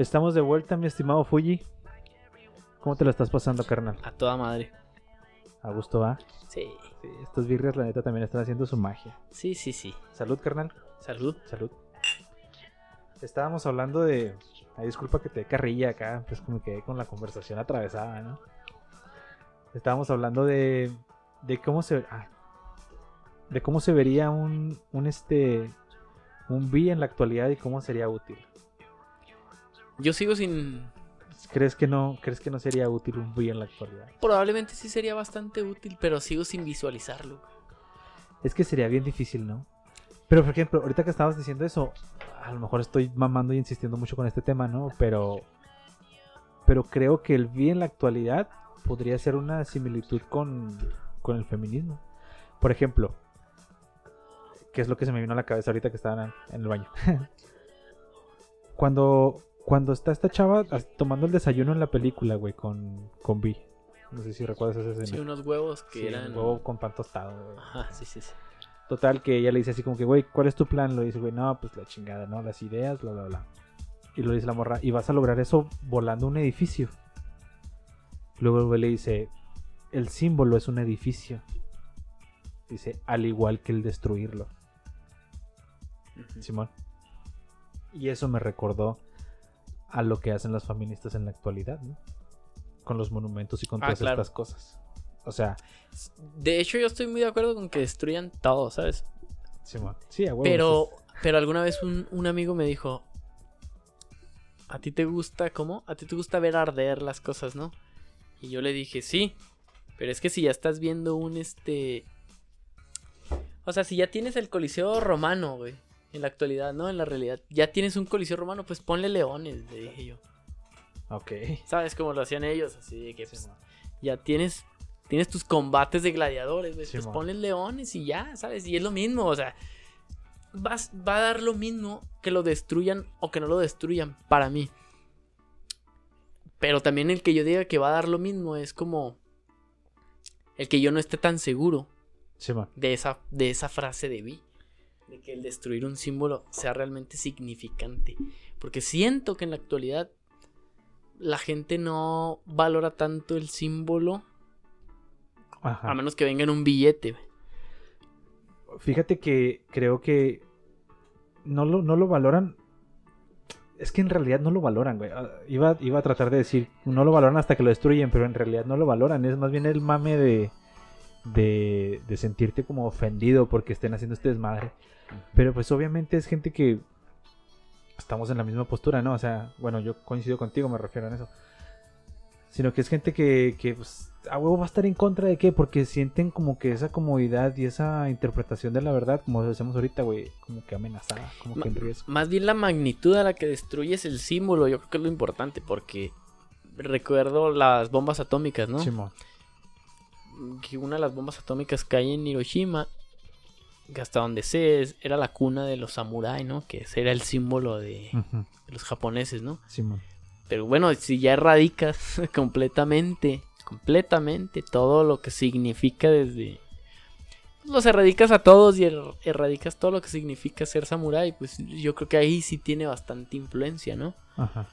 Estamos de vuelta, mi estimado Fuji. ¿Cómo te lo estás pasando, carnal? A toda madre. A gusto va. Sí. Sí, estos birrias, la neta, también están haciendo su magia. Sí, sí, sí. Salud, carnal. Salud. Salud. Estábamos hablando de. Ay, disculpa que te carrilla acá, pues como quedé con la conversación atravesada, ¿no? Estábamos hablando de. de cómo se. ah, de cómo se vería un. un este. un B en la actualidad y cómo sería útil. Yo sigo sin. ¿Crees que no, crees que no sería útil un B en la actualidad? Probablemente sí sería bastante útil, pero sigo sin visualizarlo. Es que sería bien difícil, ¿no? Pero por ejemplo, ahorita que estabas diciendo eso, a lo mejor estoy mamando y insistiendo mucho con este tema, ¿no? Pero. Pero creo que el B en la actualidad podría ser una similitud con, con el feminismo. Por ejemplo, ¿qué es lo que se me vino a la cabeza ahorita que estaban en el baño? cuando, cuando está esta chava tomando el desayuno en la película, güey, con, con B. No sé si recuerdas esa escena. Sí, unos huevos que Sí, eran. un huevo con pan tostado, güey. Ajá, sí, sí, sí. Total, que ella le dice así como que, güey, ¿cuál es tu plan? Lo dice, güey, no, pues la chingada, ¿no? Las ideas, bla, bla, bla. Y lo dice la morra, y vas a lograr eso volando un edificio. Luego el güey le dice, el símbolo es un edificio. Dice, al igual que el destruirlo. Simón. Y eso me recordó a lo que hacen las feministas en la actualidad, ¿no? Con los monumentos y con Ah, todas claro. estas cosas. O sea, De hecho, yo estoy muy de acuerdo con que destruyan todo, ¿sabes? Sí, a huevo, Pero, pero alguna vez un, un amigo me dijo, ¿a ti te gusta cómo? ¿A ti te gusta ver arder las cosas, no? Y yo le dije, sí, pero es que si ya estás viendo un este... O sea, si ya tienes el Coliseo romano, güey, en la actualidad, ¿no? En la realidad, ya tienes un Coliseo romano, pues ponle leones, le dije yo. Ok. ¿Sabes cómo lo hacían ellos? Así de que pues, Simón. ya tienes tienes tus combates de gladiadores, güey. Pues ponle leones y ya, ¿sabes? Y es lo mismo, o sea, vas- va a dar lo mismo que lo destruyan o que no lo destruyan para mí. Pero también el que yo diga que va a dar lo mismo es como el que yo no esté tan seguro de esa, de esa frase de Vi. De que el destruir un símbolo sea realmente significante. Porque siento que en la actualidad la gente no valora tanto el símbolo Ajá. a menos que venga en un billete. Fíjate que creo que no lo, no lo valoran. Es que en realidad no lo valoran, güey. Ah, Iba, iba a tratar de decir, no lo valoran hasta que lo destruyen, pero en realidad no lo valoran. Es más bien el mame de, de, de sentirte como ofendido porque estén haciendo este desmadre. Pero pues obviamente es gente que estamos en la misma postura, ¿no? O sea, bueno, yo coincido contigo, me refiero a eso. Sino que es gente que, que pues, a huevo va a estar en contra de qué, porque sienten como que esa comodidad y esa interpretación de la verdad, como decimos ahorita, güey, como que amenazada, como Ma- que en riesgo. Más bien la magnitud a la que destruyes el símbolo, yo creo que es lo importante, porque recuerdo las bombas atómicas, ¿no? Simón. Que una de las bombas atómicas cae en Hiroshima, que hasta donde sé es- era la cuna de los samuráis, ¿no? Que ese era el símbolo de, los japoneses, ¿no? Simón. Pero bueno, si ya erradicas completamente, completamente todo lo que significa desde... Los erradicas a todos y er- erradicas todo lo que significa ser samurái, pues yo creo que ahí sí tiene bastante influencia, ¿no? Ajá.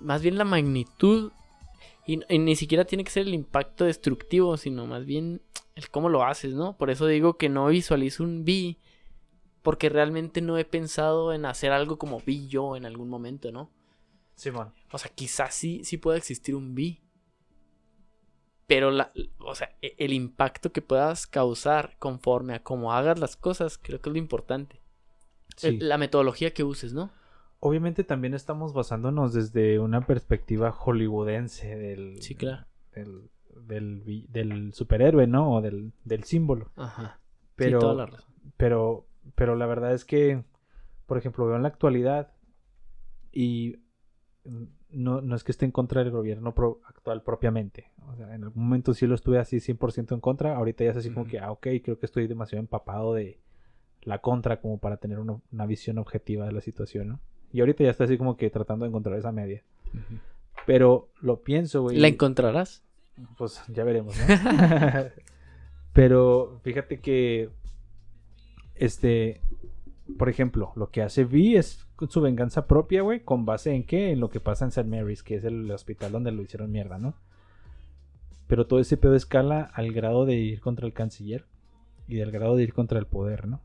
Más bien la magnitud y, y ni siquiera tiene que ser el impacto destructivo, sino más bien el cómo lo haces, ¿no? Por eso digo que no visualizo un B, porque realmente no he pensado en hacer algo como vi yo en algún momento, ¿no? Simón. O sea, quizás sí, sí pueda existir un B. Pero la, o sea, e- el impacto que puedas causar conforme a cómo hagas las cosas, creo que es lo importante. Sí. El- La metodología que uses, ¿no? Obviamente también estamos basándonos desde una perspectiva hollywoodense del, Sí, claro. del, del, superhéroe, ¿no? O del, del símbolo. Ajá. Pero, sí, toda la razón. pero, pero la verdad es que, por ejemplo, veo en la actualidad y no, no es que esté en contra del gobierno pro- actual propiamente. O sea, en algún momento sí lo estuve así 100% en contra. Ahorita ya es así como que, ah, ok, creo que estoy demasiado empapado de la contra como para tener una, una visión objetiva de la situación, ¿no? Y ahorita ya está así como que tratando de encontrar esa media. Pero lo pienso, güey. ¿La encontrarás? Pues ya veremos, ¿no? Pero fíjate que este por ejemplo, lo que hace Vi es su venganza propia, güey, con base en qué? En lo que pasa en St. Mary's, que es el hospital donde lo hicieron mierda, ¿no? Pero todo ese pedo escala al grado de ir contra el canciller y del grado de ir contra el poder, ¿no?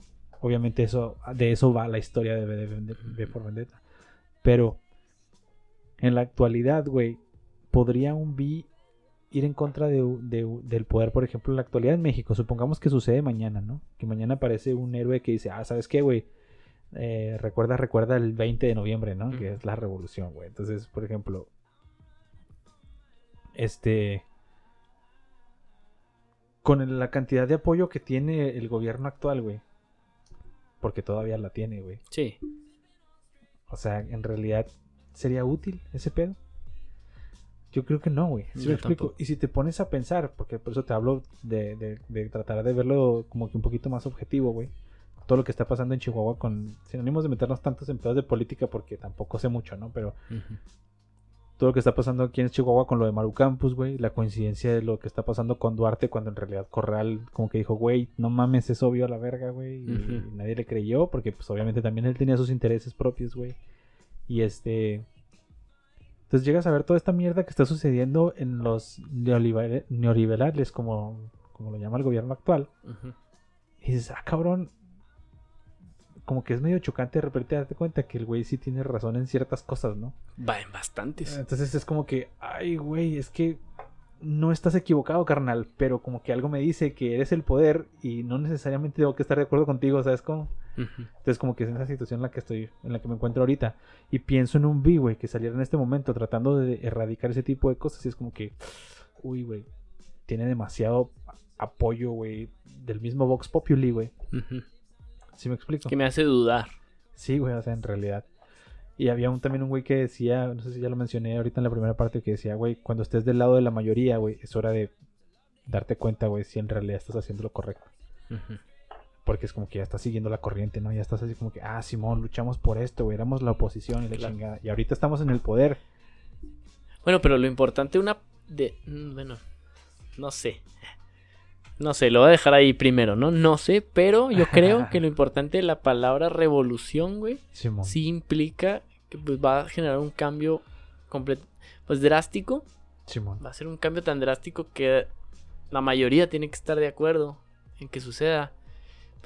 Obviamente eso, de eso va la historia de V por Vendetta. Pero en la actualidad, güey, podría un B ir en contra del poder, por ejemplo, en la actualidad en México. Supongamos que sucede mañana, ¿no? Que mañana aparece un héroe que dice, ah, ¿sabes qué, güey? Eh, recuerda, recuerda el 20 de noviembre, ¿no? Que es la revolución, güey. Entonces, por ejemplo, este con la cantidad de apoyo que tiene el gobierno actual, güey. Porque todavía la tiene, güey. Sí. O sea, en realidad, ¿sería útil ese pedo? Yo creo que no, güey. Y si te pones a pensar, porque por eso te hablo de, tratar de verlo como que un poquito más objetivo, güey. Todo lo que está pasando en Chihuahua con... Sin ánimos de meternos tantos en pedos de política, porque tampoco sé mucho, ¿no? Pero todo lo que está pasando aquí en Chihuahua con lo de Maru Campus, güey, la coincidencia de lo que está pasando con Duarte cuando en realidad Corral como que dijo, güey, no mames, es obvio a la verga, güey, y, nadie le creyó porque pues obviamente también él tenía sus intereses propios, güey. Y este entonces llegas a ver toda esta mierda que está sucediendo en los neoliberales, como, como lo llama el gobierno actual. Y dices, ah, cabrón, como que es medio chocante de repente darte cuenta que el güey sí tiene razón en ciertas cosas, ¿no? Va en bastantes. Entonces es como que, ay, güey, es que no estás equivocado, carnal, pero como que algo me dice que eres el poder y no necesariamente tengo que estar de acuerdo contigo, ¿sabes cómo? Entonces como que es esa situación en la que estoy, en la que me encuentro ahorita y pienso en un B, güey, que saliera en este momento tratando de erradicar ese tipo de cosas y es como que, uy, güey, tiene demasiado apoyo, güey, del mismo Vox Populi, güey. ¿Sí me explico? Que me hace dudar. Sí, güey, o sea, en realidad. Y había un, también un güey que decía, no sé si ya lo mencioné ahorita en la primera parte, que decía, güey, cuando estés del lado de la mayoría, güey, es hora de darte cuenta, güey, si en realidad estás haciendo lo correcto. Porque es como que ya estás siguiendo la corriente, ¿no? Ya estás así como que, ah, Simón, luchamos por esto, güey, éramos la oposición y la chingada. Y ahorita estamos en el poder. Bueno, pero lo importante, una de. Mm, bueno, no sé. No sé, lo voy a dejar ahí primero, ¿no? No sé, pero yo creo que lo importante de la palabra revolución, güey, sí implica que pues, va a generar un cambio completo, pues drástico. Simón. Va a ser un cambio tan drástico que la mayoría tiene que estar de acuerdo en que suceda.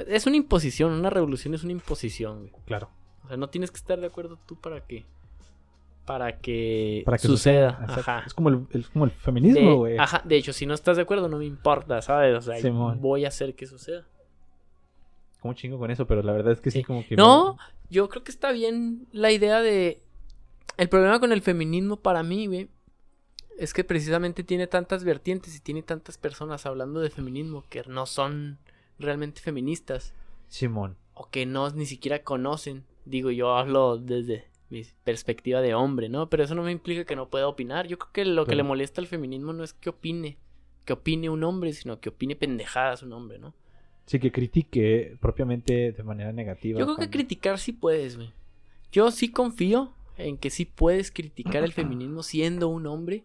Es una imposición, una revolución es una imposición, güey. Claro. O sea, no tienes que estar de acuerdo tú para que para que, suceda. Es como el, como el feminismo, güey. Ajá, de hecho, si no estás de acuerdo, no me importa, ¿sabes? O sea, voy a hacer que suceda. Como chingo con eso, pero la verdad es que sí, como que. No, yo creo que está bien la idea de. El problema con el feminismo para mí, güey, es que precisamente tiene tantas vertientes y tiene tantas personas hablando de feminismo que no son realmente feministas. Simón. O que no ni siquiera conocen. Digo, yo hablo desde mi perspectiva de hombre, ¿no? Pero eso no me implica que no pueda opinar. Yo creo que lo que le molesta al feminismo no es que opine, que opine un hombre, sino que opine pendejadas un hombre, ¿no? Sí, que critique propiamente de manera negativa. Yo creo que criticar sí puedes, güey. Yo sí confío en que sí puedes criticar el feminismo siendo un hombre.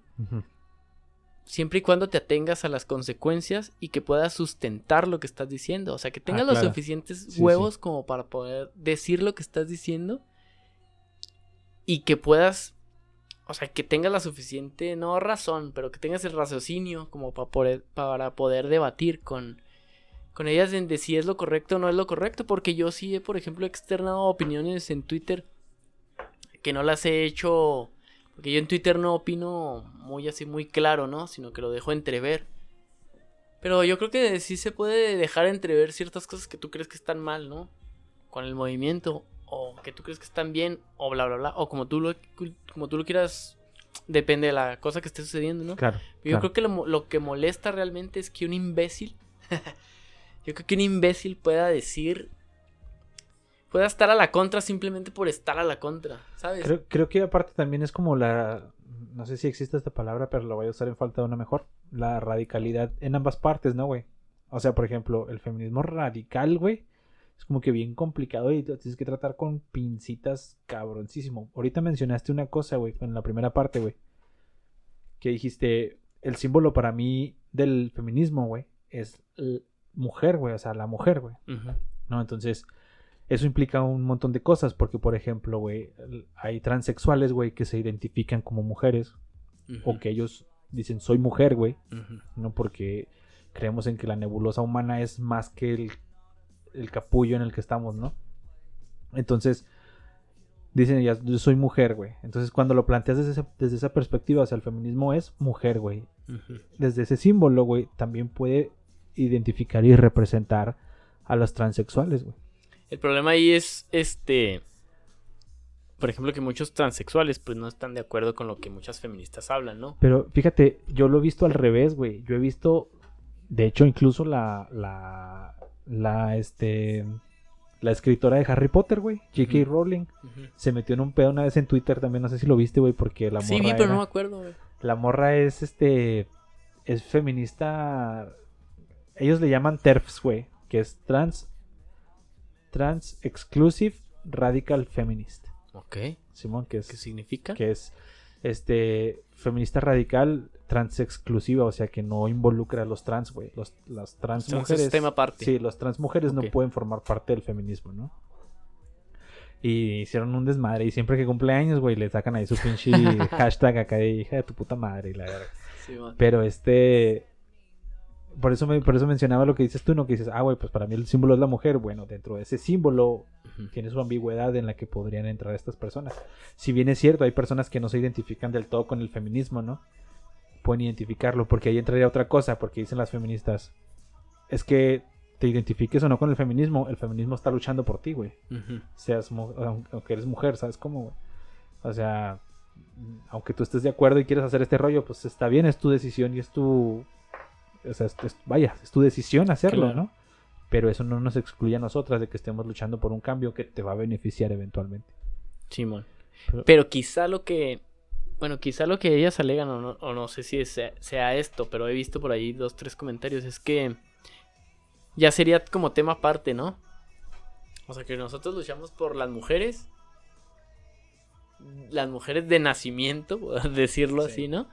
Siempre y cuando te atengas a las consecuencias y que puedas sustentar lo que estás diciendo. O sea, que tengas ah, los suficientes huevos como para poder decir lo que estás diciendo y que puedas, o sea, que tengas la suficiente, no razón, pero que tengas el raciocinio como para poder, para poder debatir con, con ellas de si es lo correcto o no es lo correcto, porque yo sí he, por ejemplo, externado opiniones en Twitter que no las he hecho, porque yo en Twitter no opino muy así, muy claro, ¿no? Sino que lo dejo entrever. Pero yo creo que sí se puede dejar entrever ciertas cosas que tú crees que están mal, ¿no? Con el movimiento o que tú crees que están bien, o bla, bla, bla, o como tú lo, como tú lo quieras, depende de la cosa que esté sucediendo, ¿no? Claro. Yo creo que lo, que molesta realmente es que un imbécil, yo creo que un imbécil pueda decir, pueda estar a la contra simplemente por estar a la contra, ¿sabes? Creo, creo que aparte también es como la, no sé si existe esta palabra, pero lo voy a usar en falta de una mejor, la radicalidad en ambas partes, ¿no, güey? O sea, por ejemplo, el feminismo radical, güey, es como que bien complicado y tienes que tratar con pincitas cabroncísimo. Ahorita mencionaste una cosa, güey, en la primera parte, güey. Que dijiste, el símbolo para mí del feminismo, güey, es mujer, güey, o sea, la mujer, güey. ¿No? Entonces, Eso implica un montón de cosas, porque por ejemplo, güey, hay transexuales, güey, que se identifican como mujeres, o que ellos dicen soy mujer, güey, no porque creemos en que la nebulosa humana es más que el, el capullo en el que estamos, ¿no? Entonces, dicen ya, yo soy mujer, güey. Entonces, cuando lo planteas desde esa, desde esa perspectiva, o sea, el feminismo es mujer, güey. Desde ese símbolo, güey, también puede identificar y representar a los transexuales, güey. El problema ahí es, este, por ejemplo, que muchos transexuales pues no están de acuerdo con lo que muchas feministas hablan, ¿no? Pero fíjate, yo lo he visto al revés, güey. Yo he visto, de hecho, incluso la, la, la, este, la escritora de Harry Potter, güey, J.K. Rowling, se metió en un pedo una vez en Twitter también, no sé si lo viste, güey, porque la morra Sí, vi, pero era- no me acuerdo, güey. la morra es, este, es feminista, ellos le llaman TERFs, güey, que es trans, trans exclusive radical feminist, Ok. Simón, que es ¿Qué significa? que es este feminista radical trans exclusiva, o sea que no involucra a los trans, güey. Los, las trans Entonces, mujeres. es tema aparte. Sí, las trans mujeres no pueden formar parte del feminismo, ¿no? Y hicieron un desmadre. Y siempre que cumple años, güey, le sacan ahí su pinche hashtag acá de hija de tu puta madre y la. Sí, man. Pero este. Por eso, me, por eso mencionaba lo que dices tú, ¿no? Que dices, ah, güey, pues para mí el símbolo es la mujer. Bueno, dentro de ese símbolo Ujú. tiene su ambigüedad en la que podrían entrar estas personas. Si bien es cierto, hay personas que no se identifican del todo con el feminismo, ¿no? Pueden identificarlo, porque ahí entraría otra cosa, porque dicen las feministas, es que te identifiques o no con el feminismo, el feminismo está luchando por ti, güey. Ujú. Seas, mu- aun- aunque eres mujer, ¿sabes cómo, güey? O sea, aunque tú estés de acuerdo y quieras hacer este rollo, pues está bien, es tu decisión y es tu... O sea, es- vaya, es tu decisión hacerlo, Claro. ¿no? Pero eso no nos excluye a nosotras de que estemos luchando por un cambio que te va a beneficiar eventualmente. Simón. Pero- Pero quizá lo que. Bueno, quizá lo que ellas alegan, o no, o no sé si sea, sea esto, pero he visto por ahí dos, tres comentarios, es que ya sería como tema aparte, ¿no? O sea, que nosotros luchamos por las mujeres, las mujeres de nacimiento, por decirlo Sí. así, ¿no?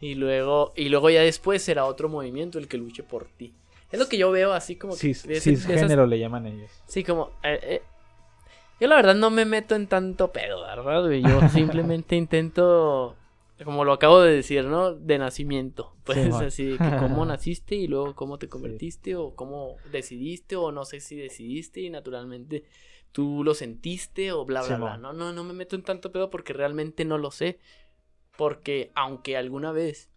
Y luego, y luego ya después será otro movimiento el que luche por ti. Es lo que yo veo así como que... Cis, de ese- de esas- cisgénero le llaman ellos. Sí, como... eh, eh, yo la verdad no me meto en tanto pedo, ¿verdad? güey? Yo simplemente intento, como lo acabo de decir, ¿no? De nacimiento. Pues Sí, así, que cómo naciste y luego cómo te convertiste o cómo decidiste o no sé si decidiste y naturalmente tú lo sentiste o bla, bla, Sí, bla. man. No, no, no me meto en tanto pedo porque realmente no lo sé. Porque aunque alguna vez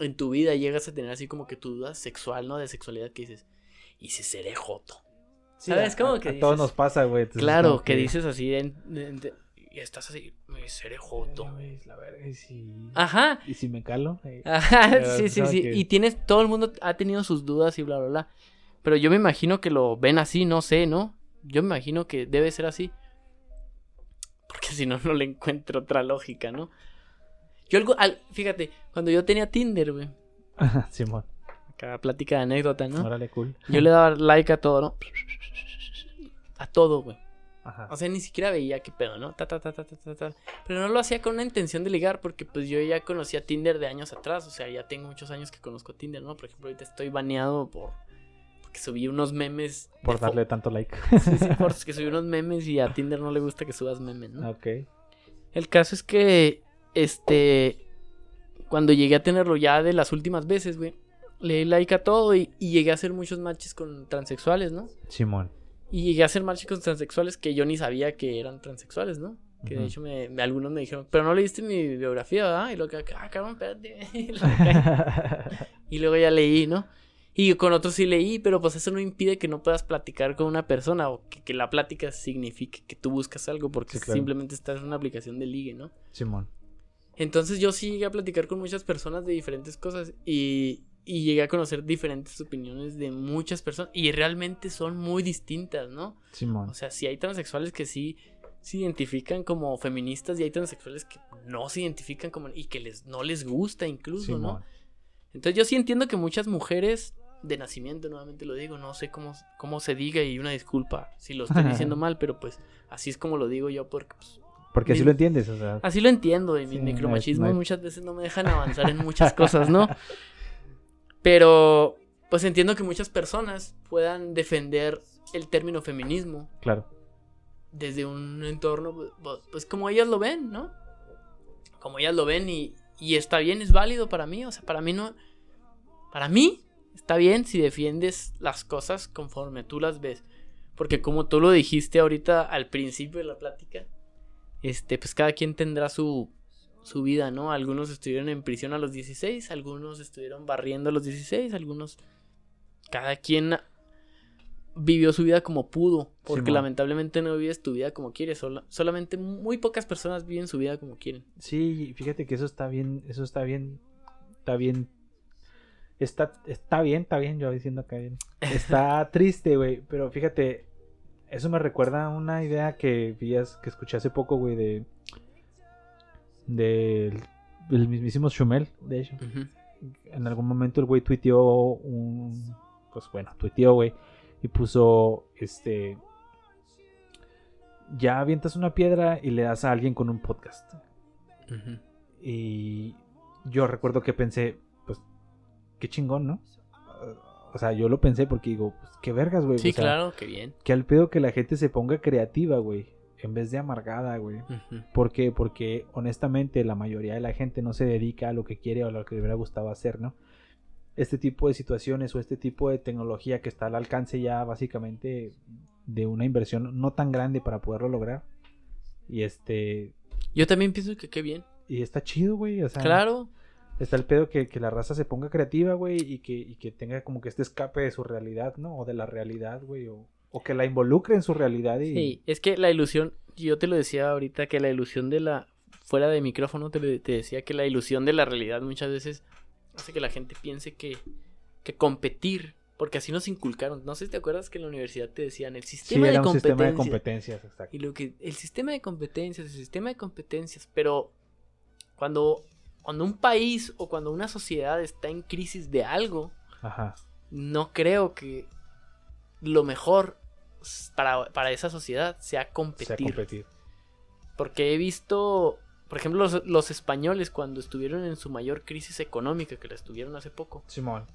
en tu vida llegas a tener así como que tu duda sexual, ¿no? De sexualidad que dices, ¿y si seré joto? ¿Sabes cómo que a todos nos pasa, güey. Claro, que dices así de- y estás así, me seré "Ay, joto. la verga, ¿y si, Ajá. ¿y si me calo? Eh, Ajá, sí, sí, ¿sabes sí. Y tienes, todo el mundo ha tenido sus dudas y bla, bla, bla. Pero yo me imagino que lo ven así, no sé, ¿no? Yo me imagino que debe ser así. Porque si no, no le encuentro otra lógica, ¿no? Yo algo, al- fíjate, cuando yo tenía Tinder, güey. Simón, Cada plática de anécdota, ¿no? órale, cool. Yo le daba like a todo, ¿no? A todo, güey. Ajá. O sea, ni siquiera veía qué pedo, ¿no? Ta, ta, ta, ta, ta, ta, ta. Pero no lo hacía con una intención de ligar, porque pues yo ya conocía Tinder de años atrás. O sea, ya tengo muchos años que conozco Tinder, ¿no? Por ejemplo, ahorita estoy baneado por. Porque subí unos memes. Por fo- darle tanto like. Sí, sí, porque subí unos memes y a Tinder no le gusta que subas memes, ¿no? ok. El caso es que. Este. Cuando llegué a tenerlo ya de las últimas veces, güey. Le di like a todo y, y llegué a hacer muchos matches con transexuales, ¿no? Simón. Y llegué a hacer matches con transexuales que yo ni sabía que eran transexuales, ¿no? Que de hecho me, me- algunos me dijeron, pero no leíste mi biografía, ¿verdad? Y luego que, ah, cabrón, espérate. Y luego- y luego ya leí, ¿no? Y con otros sí leí, pero pues eso no impide que no puedas platicar con una persona o que, que la plática signifique que tú buscas algo porque Sí, claro. simplemente estás en una aplicación de ligue, ¿no? Simón. Entonces yo sí llegué a platicar con muchas personas de diferentes cosas y, y llegué a conocer diferentes opiniones de muchas personas y realmente son muy distintas, ¿no? Simón. O sea, sí hay transexuales que sí se identifican como feministas y hay transexuales que no se identifican como y que les no les gusta incluso, ¿no? Simón. Entonces yo sí entiendo que muchas mujeres de nacimiento, nuevamente lo digo, no sé cómo, cómo se diga y una disculpa si lo estoy diciendo mal, pero pues así es como lo digo yo porque pues, Porque así mi- lo entiendes, o sea. así lo entiendo y mis Sí, micromachismos muchas veces no me dejan avanzar en muchas cosas, ¿no? Pero pues entiendo que muchas personas puedan defender el término feminismo Claro. desde un entorno, pues, pues, como ellas lo ven, ¿no? Como ellas lo ven y, y está bien, es válido para mí, o sea, para mí no, para mí está bien si defiendes las cosas conforme tú las ves, porque como tú lo dijiste ahorita al principio de la plática, este, pues cada quien tendrá su, su vida, ¿no? Algunos estuvieron en prisión a los 16, algunos estuvieron barriendo a los 16, algunos, cada quien vivió su vida como pudo, porque lamentablemente no vives tu vida como quieres, sola- solamente muy pocas personas viven su vida como quieren. Sí, fíjate que eso está bien, eso está bien, está bien, está, está bien, está bien, yo diciendo acá bien. Está triste, güey, pero fíjate, eso me recuerda a una idea que vi, que escuché hace poco, güey, de, del del mismísimo Schumel, de hecho. En algún momento el güey tuiteó un, pues bueno, tuiteó, güey, y puso, este, ya avientas una piedra y le das a alguien con un podcast. Y yo recuerdo que pensé, pues, qué chingón, ¿no? O sea, yo lo pensé porque digo, pues, qué vergas, güey. Sí, o sea, claro, qué bien. Que al pedo que la gente se ponga creativa, güey. En vez de amargada, güey. Ujú. ¿Por qué? Porque honestamente la mayoría de la gente no se dedica a lo que quiere o a lo que le hubiera gustado hacer, ¿no? Este tipo de situaciones o este tipo de tecnología que está al alcance ya básicamente de una inversión no tan grande para poderlo lograr. Y este... Yo también pienso que qué bien. Y está chido, güey. O sea, Claro, Está el pedo que, que la raza se ponga creativa, güey, y que, y que tenga como que este escape de su realidad, ¿no? O de la realidad, güey, o, o que la involucre en su realidad y... Sí, es que la ilusión, yo te lo decía ahorita, que la ilusión de la, fuera de micrófono te, lo- te decía que la ilusión de la realidad muchas veces hace que la gente piense que, que competir, porque así nos inculcaron, no sé si te acuerdas que en la universidad te decían el Sí, sistema, era de, un sistema de competencia. competencias, exacto. Y lo que, el sistema de competencias, el sistema de competencias, pero cuando, cuando un país o cuando una sociedad está en crisis de algo, Ajá. no creo que lo mejor para, para esa sociedad sea Sea competir. Porque he visto, por ejemplo, los, los españoles cuando estuvieron en su mayor crisis económica, que la estuvieron hace poco, Simón.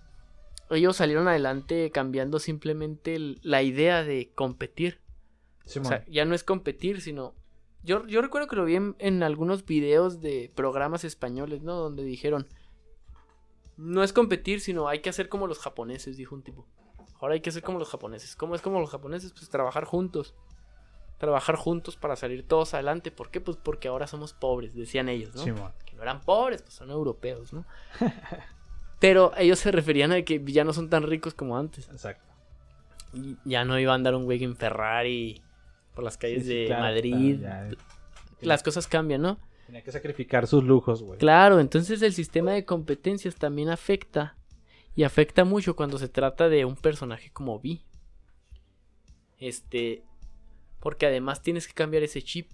ellos salieron adelante cambiando simplemente la idea de competir. O sea, ya no es competir, sino... Yo, yo recuerdo que lo vi en, en algunos videos de programas españoles, ¿no? Donde dijeron, no es competir, sino hay que hacer como los japoneses, dijo un tipo. Ahora hay que hacer como los japoneses. ¿Cómo es como los japoneses? Pues trabajar juntos. Trabajar juntos para salir todos adelante. ¿Por qué? Pues porque ahora somos pobres, decían ellos, ¿no? Simón. Que no eran pobres, pues son europeos, ¿no? Pero ellos se referían a que ya no son tan ricos como antes. Exacto. Y ya no iba a andar un güey en Ferrari por las calles Sí, sí, de claro, Madrid. claro. Las cosas cambian, ¿no? Tenía que sacrificar sus lujos, güey. Claro, entonces el sistema de competencias también afecta. Y afecta mucho cuando se trata de un personaje como Vi. Este. Porque además tienes que cambiar ese chip.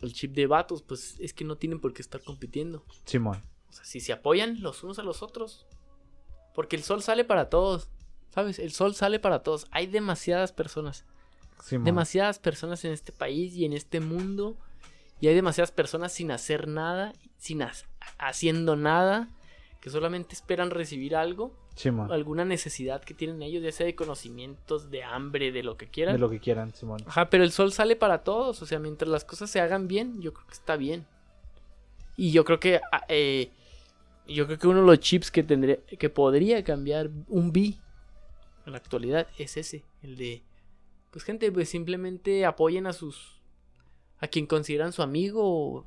El chip de vatos, pues es que no tienen por qué estar compitiendo. Simón. O sea, si se apoyan los unos a los otros. Porque el sol sale para todos. ¿Sabes? El sol sale para todos. Hay demasiadas personas. Demasiadas personas en este país y en este mundo. Y hay demasiadas personas sin hacer nada, sin ha- haciendo nada, que solamente esperan recibir algo, Simón. alguna necesidad que tienen ellos, ya sea de conocimientos, de hambre, de lo que quieran. De lo que quieran, Simón. Ajá, pero el sol sale para todos, o sea, mientras las cosas se hagan bien, yo creo que está bien. Y yo creo que ah, eh, yo creo que uno de los chips que tendría que podría cambiar un B en la actualidad es ese, el de pues gente, pues simplemente apoyen a sus a quien consideran su amigo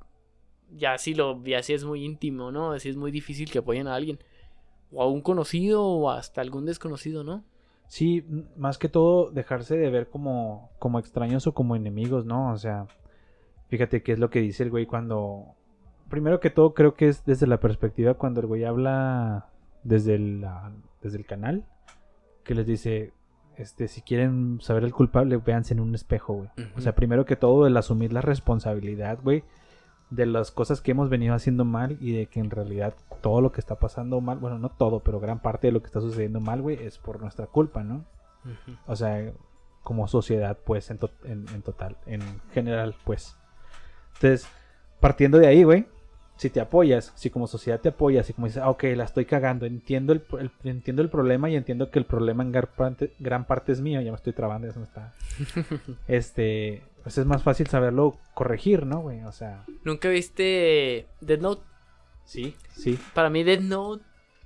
ya si lo ya si es muy íntimo, ¿no? Así es muy difícil que apoyen a alguien o a un conocido o hasta algún desconocido, ¿no? Sí, más que todo dejarse de ver como, como extraños o como enemigos, ¿no? O sea, fíjate qué es lo que dice el güey cuando... Primero que todo creo que es desde la perspectiva cuando el güey habla desde el, la- desde el canal, que les dice, este, si quieren saber el culpable, véanse en un espejo, güey. O sea, primero que todo el asumir la responsabilidad, güey, de las cosas que hemos venido haciendo mal y de que en realidad todo lo que está pasando mal, bueno, no todo, pero gran parte de lo que está sucediendo mal, güey, es por nuestra culpa, ¿no? O sea, como sociedad, pues, en, to- en- en total, en general, pues. Entonces, partiendo de ahí, güey, si te apoyas, si como sociedad te apoyas y como dices, ah, ok, la estoy cagando, entiendo el, el- entiendo el problema y entiendo que el problema en gran parte, gran parte es mío, ya me estoy trabando, eso no está. este, pues es más fácil saberlo corregir, ¿no, güey? O sea, ¿Nunca viste Dead Note? sí, sí, Para mí Dead Note,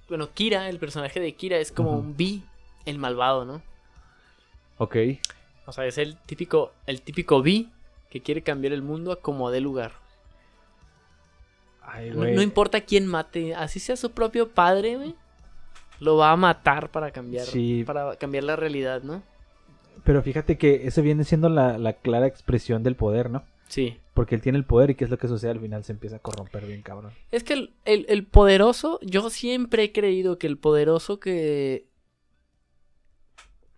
bueno, Kira, el personaje de Kira es como un B, el malvado, ¿no? ok. O sea, es el típico, el típico B que quiere cambiar el mundo a como dé lugar. Ay, No, importa quién mate, así sea su propio padre, güey. Lo va a matar para cambiar, Sí. para cambiar la realidad, ¿no? Pero fíjate que eso viene siendo la, la clara expresión del poder, ¿no? Sí. Porque él tiene el poder y qué es lo que sucede al final se empieza a corromper bien, cabrón. Es que el, el- el poderoso, yo siempre he creído que el poderoso que.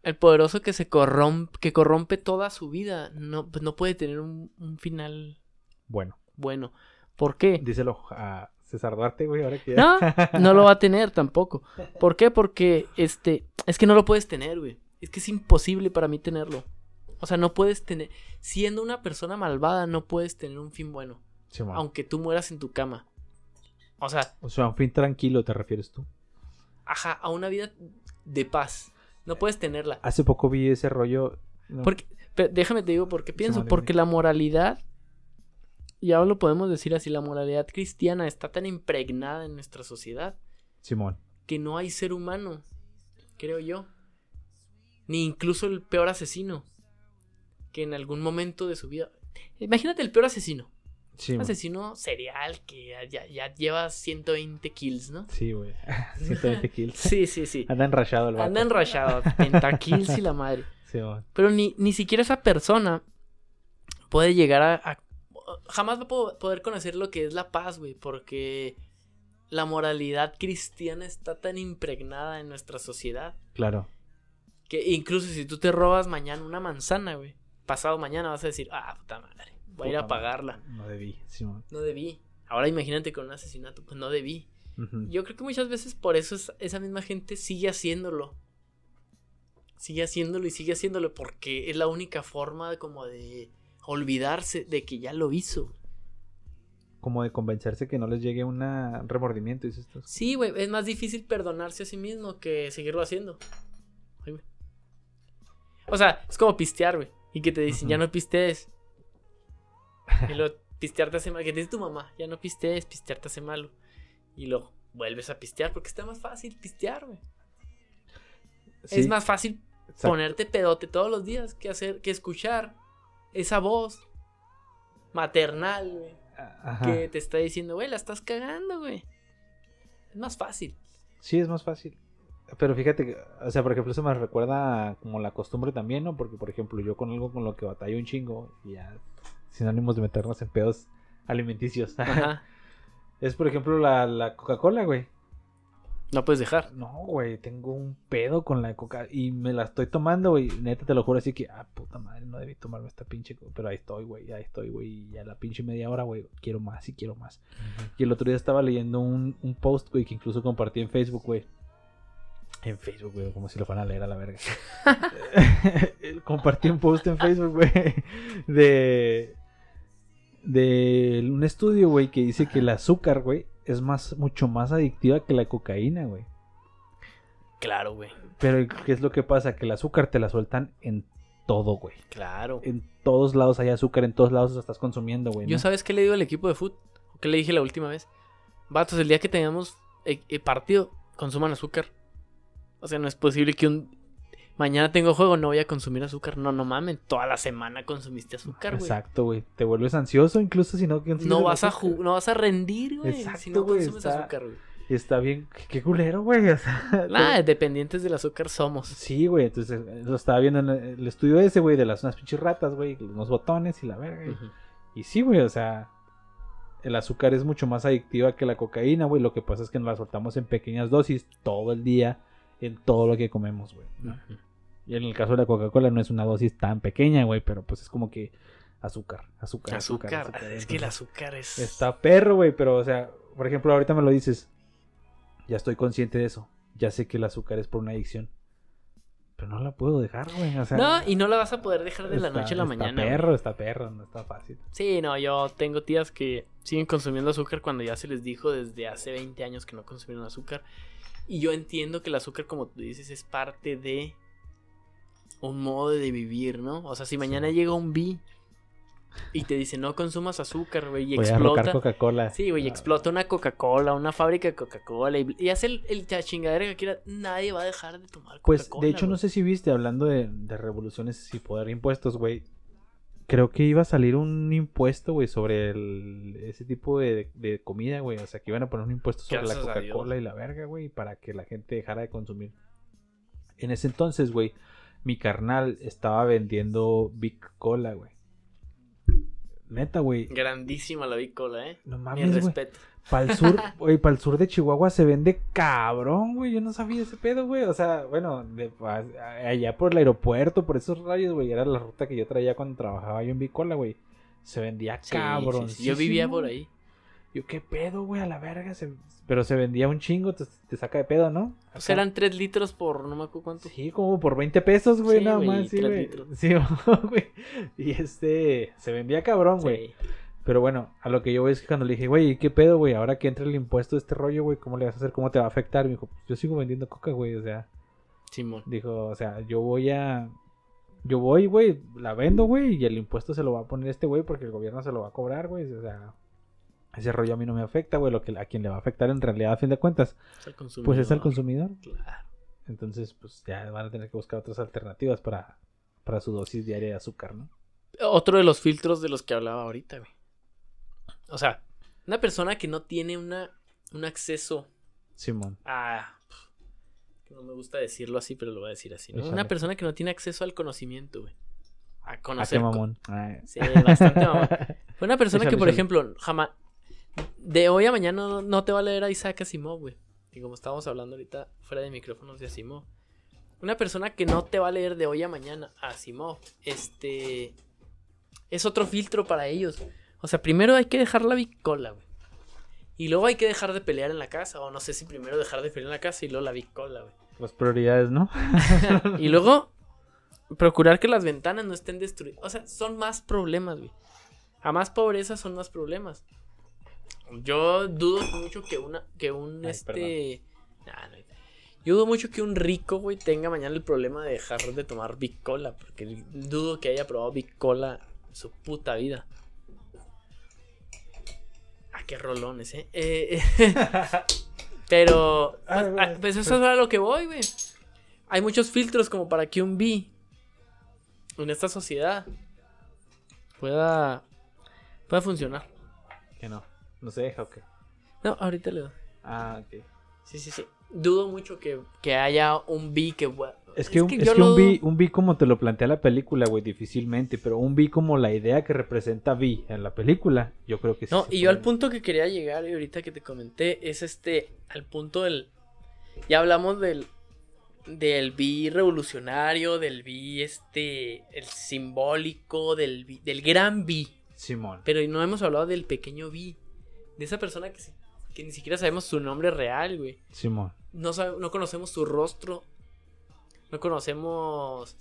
El poderoso que se corrompe, que corrompe toda su vida, no, pues no puede tener un, un final Bueno, bueno. ¿Por qué? díselo a César Duarte, güey, ahora que ya- No, no lo va a tener tampoco. ¿Por qué? Porque este, es que no lo puedes tener, güey. Es que es imposible para mí tenerlo. O sea, no puedes tener, siendo una persona malvada, no puedes tener un fin bueno, aunque tú mueras en tu cama. O sea, O sea, un fin tranquilo, ¿te refieres tú? ajá, a una vida de paz. No puedes tenerla. Hace poco vi ese rollo. no, Porque, pero déjame te digo por qué pienso. Porque la moralidad, y ahora lo podemos decir así, la moralidad cristiana está tan impregnada en nuestra sociedad Simón. que no hay ser humano, creo yo. Ni incluso el peor asesino. Que en algún momento de su vida. Imagínate el peor asesino. Un asesino serial que ya, ya- ya lleva 120 kills, ¿no? Sí, güey. 120 kills. Sí, sí, sí. Anda enrachado el vato. Anda enrachado, pentakills y la madre. Simón. Pero ni, ni siquiera esa persona puede llegar a, a- Jamás va a po- poder conocer lo que es la paz, güey. Porque la moralidad cristiana está tan impregnada en nuestra sociedad. Claro. Que incluso si tú te robas mañana una manzana, güey. Pasado mañana vas a decir, ah, puta madre. Voy a ir a pagarla. No debí. Simón. No debí. Ahora imagínate con un asesinato, pues no debí. Yo creo que muchas veces por eso es- esa misma gente sigue haciéndolo. Sigue haciéndolo y sigue haciéndolo porque es la única forma de como de olvidarse de que ya lo hizo. Como de convencerse que no les llegue un remordimiento, dices tú. Sí, güey, es más difícil perdonarse a sí mismo que seguirlo haciendo. Ay, güey. O sea, es como pistear, güey. Y que te dicen, ya no pistees. Y lo pistear te hace mal. Que te dice tu mamá, ya no pistees, pistear te hace malo. Y luego vuelves a pistear porque está más fácil pistear, güey. Sí, Es más fácil exacto. ponerte pedote todos los días que hacer, que escuchar esa voz maternal, güey, Ajá. que te está diciendo, güey, la estás cagando, güey. Es más fácil. Sí, es más fácil. Pero fíjate, que, o sea, por ejemplo, eso me recuerda como la costumbre también, ¿no? Porque, por ejemplo, yo con algo con lo que batallo un chingo, y ya sinónimos de meternos en pedos alimenticios. Ajá. es, por ejemplo, la, la Coca-Cola, güey. No puedes dejar. No, güey, tengo un pedo con la coca y me la estoy tomando, güey. Neta, te lo juro así que, ah, puta madre, no debí tomarme esta pinche. co- Pero ahí estoy, güey, ahí estoy, güey. Y ya la pinche media hora, güey, quiero más y quiero más. Y el otro día estaba leyendo un, un post, güey, que incluso compartí en Facebook, güey. En Facebook, güey, como si lo fueran a leer a la verga. compartí un post en Facebook, güey, de. De un estudio, güey, que dice que el azúcar, güey, es más, mucho más adictiva que la cocaína, güey. Claro, güey. Pero, ¿qué es lo que pasa? Que el azúcar te la sueltan en todo, güey. Claro. En todos lados hay azúcar, en todos lados lo estás consumiendo, güey. Yo ¿no? sabes qué le digo al equipo de fútbol. ¿O qué le dije la última vez? Vatos, el día que tengamos eh, eh, partido, consuman azúcar. O sea, no es posible que un... Mañana tengo juego, no voy a consumir azúcar. No, no mamen. Toda la semana consumiste azúcar, güey. Exacto, güey. Te vuelves ansioso incluso si no consigues No vas a azúcar. no vas a rendir, güey. Exacto, si no consumes está- azúcar, güey. Está bien. Qué culero, güey. o sea, dependientes del azúcar somos. Sí, güey. Entonces, eh, lo estaba viendo en el, estudio ese, güey, de las unas pinches ratas, güey. Unos botones y la verga. y- sí, güey, o sea, el azúcar es mucho más adictiva que la cocaína, güey. Lo que pasa es que nos la soltamos en pequeñas dosis todo el día en todo lo que comemos, güey. ¿no? Y en el caso de la Coca-Cola no es una dosis tan pequeña, güey, pero pues es como que azúcar, azúcar, azúcar. Azúcar. azúcar, Es que el azúcar es... Está perro, güey, pero o sea, por ejemplo, ahorita me lo dices. Ya estoy consciente de eso. Ya sé que el azúcar es por una adicción. Pero no la puedo dejar, güey. O sea, No, y no la vas a poder dejar de la está- noche a la está mañana. güey. perro, está perro, no está fácil. Sí, no, yo tengo tías que siguen consumiendo azúcar cuando ya se les dijo desde hace 20 años que no consumieron azúcar. Y yo entiendo que el azúcar, como tú dices, es parte de un modo de vivir, ¿no? O sea, si mañana llega un B y te dice no consumas azúcar, güey, y Voy explota. Coca-Cola. Sí, güey, y Ah, explota una Coca-Cola, una fábrica de Coca-Cola y, y hace el, el chingadera que quiera, nadie va a dejar de tomar Coca-Cola. Pues, de hecho, no sé si viste, hablando de, de revoluciones y poder impuestos, güey. Creo que iba a salir un impuesto, güey, sobre el- ese tipo de, de comida, güey. O sea, que iban a poner un impuesto sobre la. Coca-Cola y la verga, güey, para que la gente dejara de consumir. En ese entonces, güey, mi carnal estaba vendiendo Big Cola, güey. Neta, güey. Grandísima la bicola, ¿eh? No Mi mames, güey. respeto. Para el sur, güey, para el sur de Chihuahua se vende cabrón, güey. Yo no sabía ese pedo, güey. O sea, bueno, de- a- allá por el aeropuerto, por esos rayos, güey. Era la ruta que yo traía cuando trabajaba yo en Bicola, güey. Se vendía Sí, cabrón. sí, sí. Yo vivía por ahí. Yo, ¿qué pedo, güey? A la verga. se- Pero se vendía un chingo, te, te saca de pedo, ¿no? Pues Acá. eran 3 litros por no me acuerdo cuánto. Sí, como por 20 pesos, güey, Sí, nada güey, más, sí, güey. litros. Sí, güey. Y este, se vendía cabrón, güey. Sí. Pero bueno, a lo que yo voy es que cuando le dije, güey, ¿y ¿qué pedo, güey? Ahora que entra el impuesto de este rollo, güey, ¿cómo le vas a hacer? ¿Cómo te va a afectar? Me dijo, yo sigo vendiendo coca, güey. O sea, Simón. dijo, o sea, yo voy a. Yo voy, güey, la vendo, güey, y el impuesto se lo va a poner este güey porque el gobierno se lo va a cobrar, güey. O sea, ese rollo a mí no me afecta, güey. Lo que a quien le va a afectar en realidad, a fin de cuentas, Es pues es al consumidor. Claro. Entonces, pues ya van a tener que buscar otras alternativas para, para su dosis diaria de azúcar, ¿no? Otro de los filtros de los que hablaba ahorita, güey. O sea, una persona que no tiene una, un acceso Simón. a... que No me gusta decirlo así, pero lo voy a decir así. ¿no? Échale. Una persona que no tiene acceso al conocimiento, güey. A ¿A conocer... qué co- mamón? Ay. Sí, bastante mamón. Fue una persona que, por échale. ejemplo, jamás. De hoy a mañana no, no te va a leer a Isaac Asimov, güey. Y como estábamos hablando ahorita fuera de micrófonos de Asimov. Una persona que no te va a leer de hoy a mañana a Asimov. Este. Es otro filtro para ellos. O sea, primero hay que dejar la bicola, güey. Y luego hay que dejar de pelear en la casa. O no sé si primero dejar de pelear en la casa y luego la bicola, güey. Las prioridades, ¿no? Y luego, procurar que las ventanas no estén destruidas. O sea, son más problemas, güey. A más pobreza son más problemas. Yo dudo mucho que una, que un Ay, este. Nah, no. Yo dudo mucho que un rico, güey, tenga mañana el problema de dejar de tomar Big Cola. Porque dudo que haya probado Big Cola en su puta vida. Ah, qué rolones, eh. Eh, Pero, Ah, pues, güey, ah, pues eso es a lo que voy, güey. Hay muchos filtros como para que un B en esta sociedad pueda, pueda funcionar. Que no. No se deja o qué. No, ahorita le doy. Ah, ok. Sí, sí, sí. Dudo mucho que, que haya un B que... pueda- Es que, un, es que lo un, B, un B como te lo plantea la película, güey, difícilmente. Pero un B como la idea que representa B en la película, yo creo que sí. No, y yo al punto que quería llegar y ahorita que te comenté es este, al punto del... Ya hablamos del, del B revolucionario, del B este, el simbólico, del, B- del gran B. Simón. Pero no hemos hablado del pequeño B. De esa persona que, que ni siquiera sabemos su nombre real, güey. Simón. No, sabe- no conocemos su rostro. No conocemos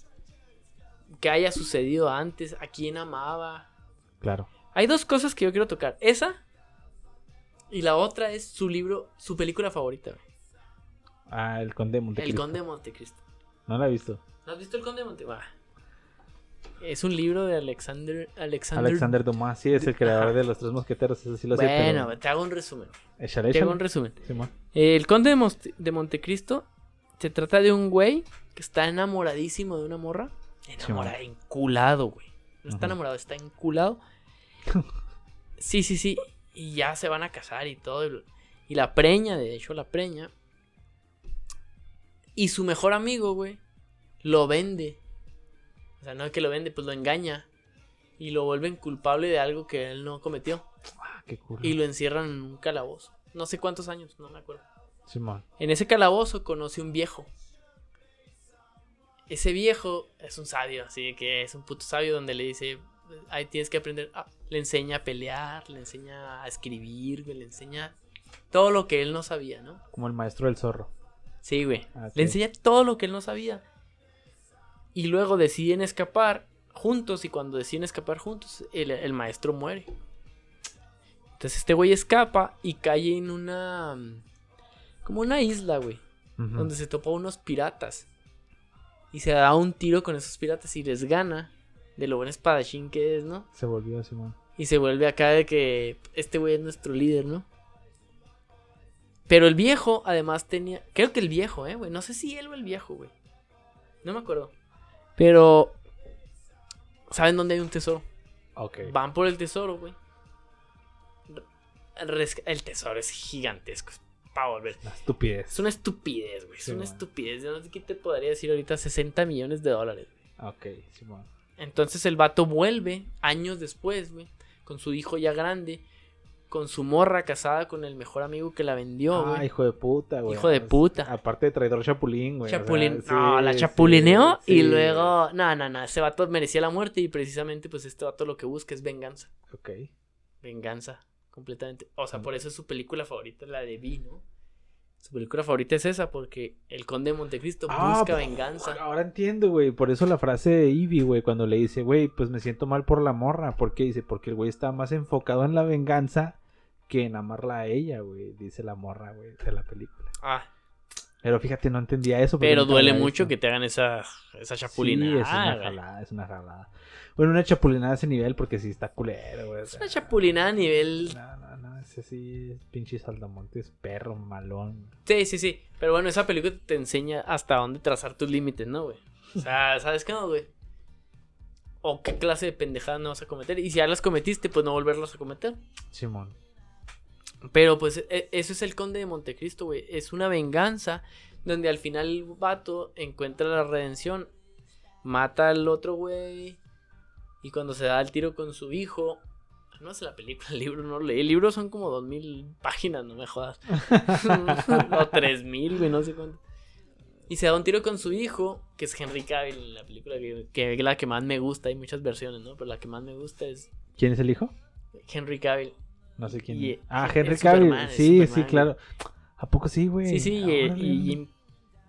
qué haya sucedido antes, a quién amaba. Claro. Hay dos cosas que yo quiero tocar. Esa y la otra es su libro, su película favorita. güey. Ah, el Conde de El Montecristo. Conde de Montecristo. No la he visto. ¿No has visto El Conde de Montecristo? Es un libro de Alexander... Alexander... Alexander Dumas, sí, es el creador Ajá. de los tres mosqueteros, eso sí lo sé, Bueno, pero... te hago un resumen. Échale, Te hago un resumen. El conde de, Monte- de Montecristo se trata de un güey que está enamoradísimo de una morra. Enamorado, enculado, güey. No está enamorado, está enculado. Sí, sí, sí. Y ya se van a casar y todo. Y la preña, de hecho, la preña. Y su mejor amigo, güey, lo vende. O sea, no es que lo vende, pues lo engaña. Y lo vuelven culpable de algo que él no cometió. Ah, qué cool. Y lo encierran en un calabozo. No sé cuántos años, no me acuerdo. Simón. En ese calabozo conoce un viejo. Ese viejo es un sabio, así que es un puto sabio donde le dice, ahí tienes que aprender, ah, le enseña a pelear, le enseña a escribir, le enseña todo lo que él no sabía, ¿no? Como el maestro del zorro. Sí, güey. Ah. Le enseña todo lo que él no sabía. Y luego deciden escapar juntos y cuando deciden escapar juntos, el, el maestro muere. Entonces este güey escapa y cae en una... Como una isla, güey. Donde se topa unos piratas. Y se da un tiro con esos piratas y les gana. De lo buen espadachín que es, ¿no? Se volvió Simón. Y se vuelve acá de que este güey es nuestro líder, ¿no? Pero el viejo, además, tenía. Creo que el viejo, ¿eh, güey? No sé si él o el viejo, güey. No me acuerdo. Pero. ¿Saben dónde hay un tesoro? Ok. Van por el tesoro, güey. El tesoro es gigantesco. Es para volver. Una estupidez. Es una estupidez, güey. Es Sí, una man. estupidez. Yo no sé qué te podría decir ahorita. 60 millones de dólares. Ok, Simón. Entonces el vato vuelve años después, güey, con su hijo ya grande, con su morra casada con el mejor amigo que la vendió, Ah, hijo de puta, güey. Hijo de puta. Aparte de traidor chapulín, güey. o sea, Chapulín, sí, no, la sí, chapulineó y sí. luego, no, no, no, ese vato merecía la muerte y precisamente pues este vato lo que busca es venganza, Ok. venganza, completamente. O sea, por eso es su película favorita, la de Vi, ¿no? Su película favorita es esa porque el conde de Montecristo Ah, busca venganza. Ahora entiendo, güey. Por eso la frase de Ivy, güey, cuando le dice, güey, pues me siento mal por la morra. ¿Por qué? Dice, porque el güey está más enfocado en la venganza que en amarla a ella, güey. Dice la morra, güey, de la película. Ah, Pero fíjate, no entendía eso. pero duele mucho que te hagan esa, esa Sí, chapulinada. es una güey. jalada, es una jalada. Bueno, una chapulinada a ese nivel porque sí está culero, güey. Es una chapulinada a nivel. No, no, no, ese sí es pinche saldamontes, perro, malón. Sí, sí, sí. Pero bueno, esa película te enseña hasta dónde trazar tus límites, ¿no, güey? O sea, ¿sabes qué no, güey? O qué clase de pendejadas no vas a cometer. Y si ya las cometiste, pues no volverlas a cometer. Simón. Pero pues e- eso es el conde de Montecristo, güey. Es una venganza donde al final el vato encuentra la redención. Mata al otro güey. Y cuando se da el tiro con su hijo. No sé la película, el libro no lo leí. El libro son como dos mil páginas, no me jodas. o tres mil, güey, no sé cuánto. Y se da un tiro con su hijo, que es Henry Cavill, la película que, que es la que más me gusta. Hay muchas versiones, ¿no? Pero la que más me gusta es ¿Quién es el hijo? Henry Cavill. No sé quién. Y- es. ah, Henry Cavill. Superman, Sí, sí, claro. ¿A poco sí, güey? Sí, sí, y, Jim,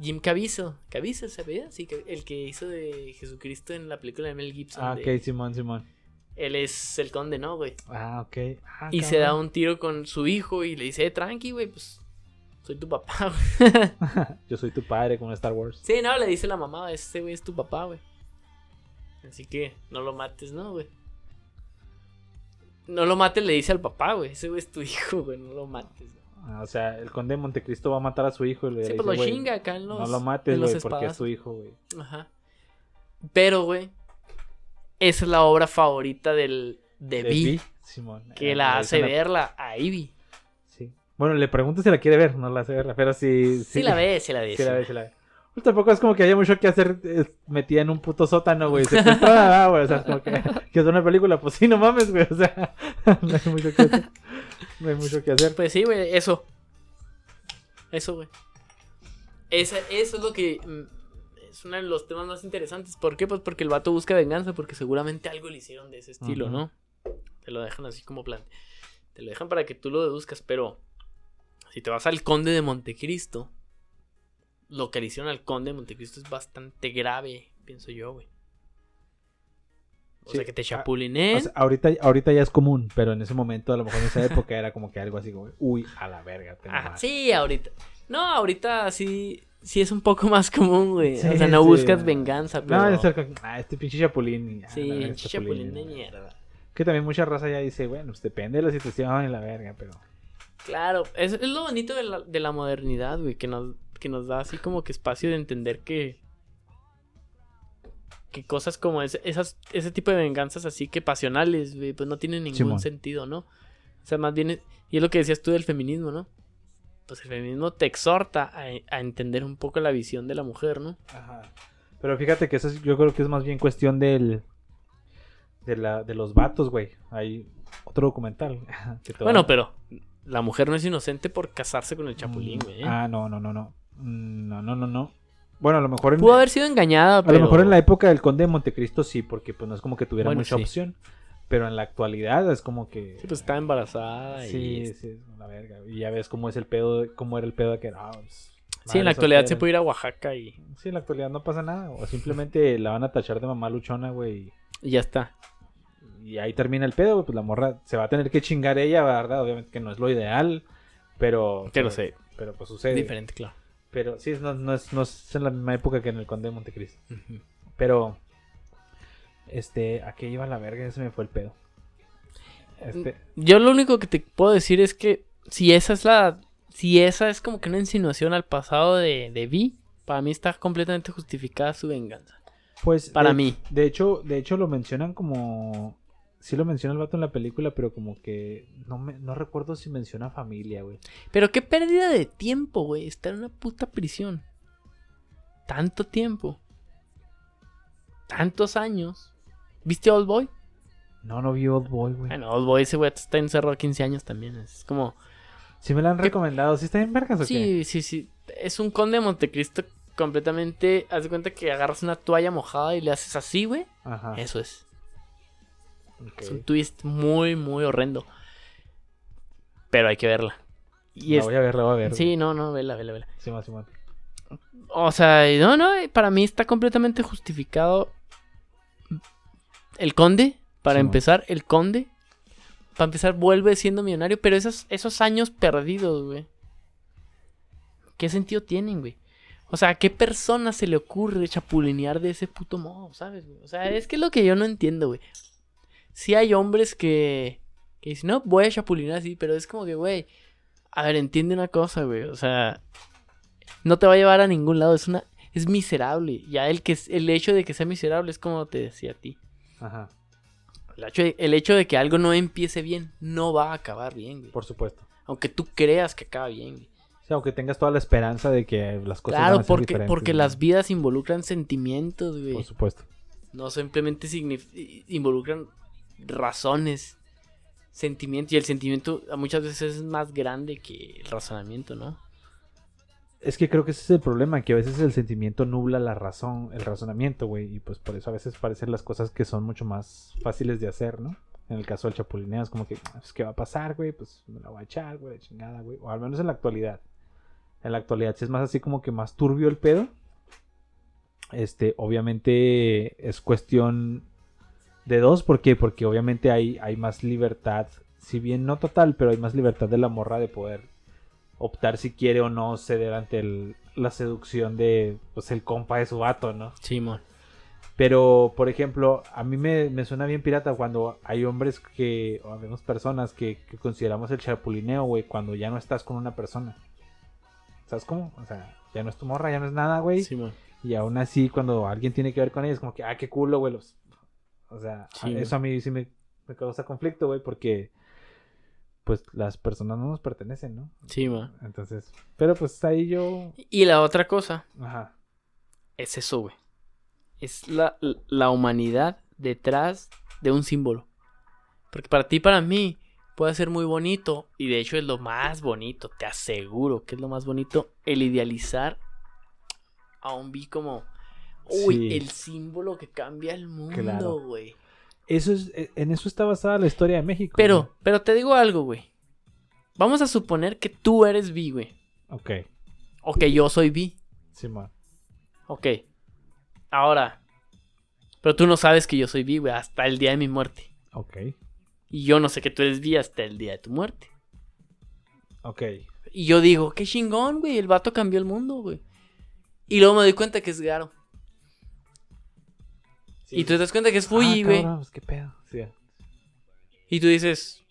Jim Caviezel. ¿Caviezel se veía? Sí, el que hizo de Jesucristo en la película de Mel Gibson. Ah, de- ok, Simón, Simón. Él es el conde, ¿no, güey? Ah, ok. Ah, Y se da un tiro con su hijo y le dice, eh, tranqui, güey, pues soy tu papá, güey. Yo soy tu padre como Star Wars. Sí, no, le dice la mamá, este güey es tu papá, güey. Así que no lo mates, ¿no, güey? No lo mates, le dice al papá, güey. Ese güey es tu hijo, güey, no lo mates. güey. Ah, o sea, el conde de Montecristo va a matar a su hijo y le Sí, dice, pues lo chinga acá en los. No lo mates, güey, porque es tu hijo, güey. Ajá. Pero, güey, esa es la obra favorita del, de, De Simón. que Eh, la le hace verla a Ivy. Sí. Bueno, le pregunto si la quiere ver, no la hace verla, pero sí. Sí, la ve, sí la ve. Sí sí la ve. sí la ve. Pues tampoco es como que haya mucho que hacer metida en un puto sótano, güey. Secuestrada, güey. O sea, es como que, que es una película. Pues sí, no mames, güey. O sea, no hay mucho que hacer. No hay mucho que hacer. Pues sí, güey, eso. Eso, güey. Esa- eso es lo que. mm, Es uno de los temas más interesantes. ¿Por qué? Pues porque el vato busca venganza, porque seguramente algo le hicieron de ese estilo. ¿no? Te lo dejan así como plan. Te lo dejan para que tú lo deduzcas, pero. Si te vas al Conde de Montecristo, lo que le hicieron al Conde de Montecristo es bastante grave, pienso yo, güey. O Sí, sea, que te ah. O sea, ahorita, ahorita ya es común, pero en ese momento, a lo mejor en esa época, era como que algo así como, uy, a la verga. te Ajá, mamaste. sí, ahorita. No, ahorita sí, sí es un poco más común, güey. Sí, o sea, no sí. buscas venganza, pero... No, es ah, este pinche chapulín. ah, Sí, este chapulín de mierda. Que también mucha raza ya dice, bueno, pues depende de la situación y la verga, pero. Claro, es, es lo bonito de la, de la modernidad, güey, que nos, que nos da así como que espacio de entender que... Que cosas como ese, esas, ese tipo de venganzas así que pasionales, pues no tienen ningún Simón. sentido, ¿no? O sea, más bien, es- y es lo que decías tú del feminismo, ¿no? Pues el feminismo te exhorta a, a entender un poco la visión de la mujer, ¿no? Ajá. Pero fíjate que eso es- yo creo que es más bien cuestión del. De, la, de los vatos, güey. Hay otro documental. que te va- Bueno, pero la mujer no es inocente por casarse con el chapulín, güey. ¿eh? Ah, no, no, no, no. Mm, No, no, no, no. Bueno, a lo mejor en, Pudo haber sido engañada, a pero... lo mejor en la época del Conde de Montecristo sí, porque pues no es como que tuviera Bueno, mucha sí. opción. Pero en la actualidad es como que. Sí, pues estaba embarazada Sí, y... sí, es una verga. Y ya ves cómo es el pedo, cómo era el pedo de que no, pues, Sí, en la actualidad se puede ir a Oaxaca y, Sí, en la actualidad no pasa nada. O simplemente la van a tachar de mamá luchona, güey. y ya está. Y ahí termina el pedo, güey. Pues la morra se va a tener que chingar ella, ¿verdad? Obviamente que no es lo ideal. Pero. Que pero, lo sé. Pero pues sucede. Diferente, claro. Pero sí, no, no es, no es en la misma época que en el Conde de Montecristo. Pero. Este, ¿a qué iba la verga? Ya se me fue el pedo. Este. Yo lo único que te puedo decir es que si esa es la. Si esa es como que una insinuación al pasado de, de Vi, para mí está completamente justificada su venganza. Pues. Para de- mí. De hecho, de hecho lo mencionan como. Sí lo menciona el vato en la película, pero como que no me, no recuerdo si menciona familia, güey. Pero qué pérdida de tiempo, güey. Estar en una puta prisión. Tanto tiempo. Tantos años. ¿Viste Old Boy? No, no vi Old Boy, güey. Bueno, Old Boy ese güey está encerrado 15 años también. Es como. Sí me la han ¿Qué? recomendado. ¿Sí está en vergas o qué? Sí, sí, sí. Es un conde de Montecristo completamente. Haz de cuenta que agarras una toalla mojada y le haces así, güey. Ajá. Eso es. Es un twist muy, muy horrendo. Pero hay que verla. Y La es... voy a ver, la voy a ver. Sí, no, no, vela, vela, vela. O sea, no, no, para mí está completamente justificado. El conde, para empezar, el conde. Para empezar, vuelve siendo millonario, pero esos, esos años perdidos, güey. ¿Qué sentido tienen, güey? O sea, ¿a qué persona se le ocurre chapulinear de ese puto modo, sabes, güey? O sea, es que es lo que yo no entiendo, güey. Sí hay hombres que, que dicen, no, voy a chapulinear así, pero es como que, güey, a ver, entiende una cosa, güey. O sea, no te va a llevar a ningún lado, es una... Es miserable. Ya el, que, el hecho de que sea miserable es como te decía a ti. Ajá. El hecho, de, el hecho de que algo no empiece bien, no va a acabar bien, güey. Por supuesto. Aunque tú creas que acaba bien, güey. O sea, aunque tengas toda la esperanza de que las cosas van Claro, a ser porque, diferentes, porque ¿no? las vidas involucran sentimientos, güey. Por supuesto. No simplemente involucran razones, sentimientos. Y el sentimiento muchas veces es más grande que el razonamiento, ¿no? Es que creo que ese es el problema, que a veces el sentimiento nubla la razón, el razonamiento, güey. Y pues por eso a veces parecen las cosas que son mucho más fáciles de hacer, ¿no? En el caso del chapulineo es como que, pues, ¿qué va a pasar, güey? Pues me la voy a echar, güey, chingada, güey. O al menos en la actualidad. En la actualidad sí es más así como que más turbio el pedo. Este, obviamente es cuestión de dos, ¿por qué? Porque obviamente hay, hay más libertad, si bien no total, pero hay más libertad de la morra de poder optar si quiere o no ceder ante el- la seducción de, pues, el compa de su vato, ¿no? Simón. Pero, por ejemplo, a mí me, me suena bien pirata cuando hay hombres que, o vemos personas que, que consideramos el chapulineo, güey, cuando ya no estás con una persona. ¿Sabes cómo? O sea, ya no es tu morra, ya no es nada, güey. Simón. Y aún así, cuando alguien tiene que ver con ella, es como que, ah, qué culo, güey. los- O sea, Sí, eso a mí sí me, me causa conflicto, güey, porque, pues, las personas no nos pertenecen, ¿no? Simón. Entonces, pero pues ahí yo, Y la otra cosa ajá, es eso, güey. Es la, la humanidad detrás de un símbolo. Porque para ti, para mí, puede ser muy bonito. Y de hecho es lo más bonito. Te aseguro que es lo más bonito. El idealizar a un vi como... Uy, Sí. el símbolo que cambia el mundo, Claro. güey. eso es, eh, en eso está basada la historia de México. Pero, pero te digo algo, güey. Vamos a suponer que tú eres bi, güey. Ok, O que yo soy bi. Simón. Ok. Ahora. Pero tú no sabes que yo soy bi, güey, hasta el día de mi muerte. Ok, Y yo no sé que tú eres bi hasta el día de tu muerte. ok. Y yo digo, qué chingón, güey, el vato cambió el mundo, güey. Y luego me doy cuenta que es Garo. Y tú te das cuenta que es Fuji, Ah, güey. cabrón, pues, qué pedo. Sí. y tú dices,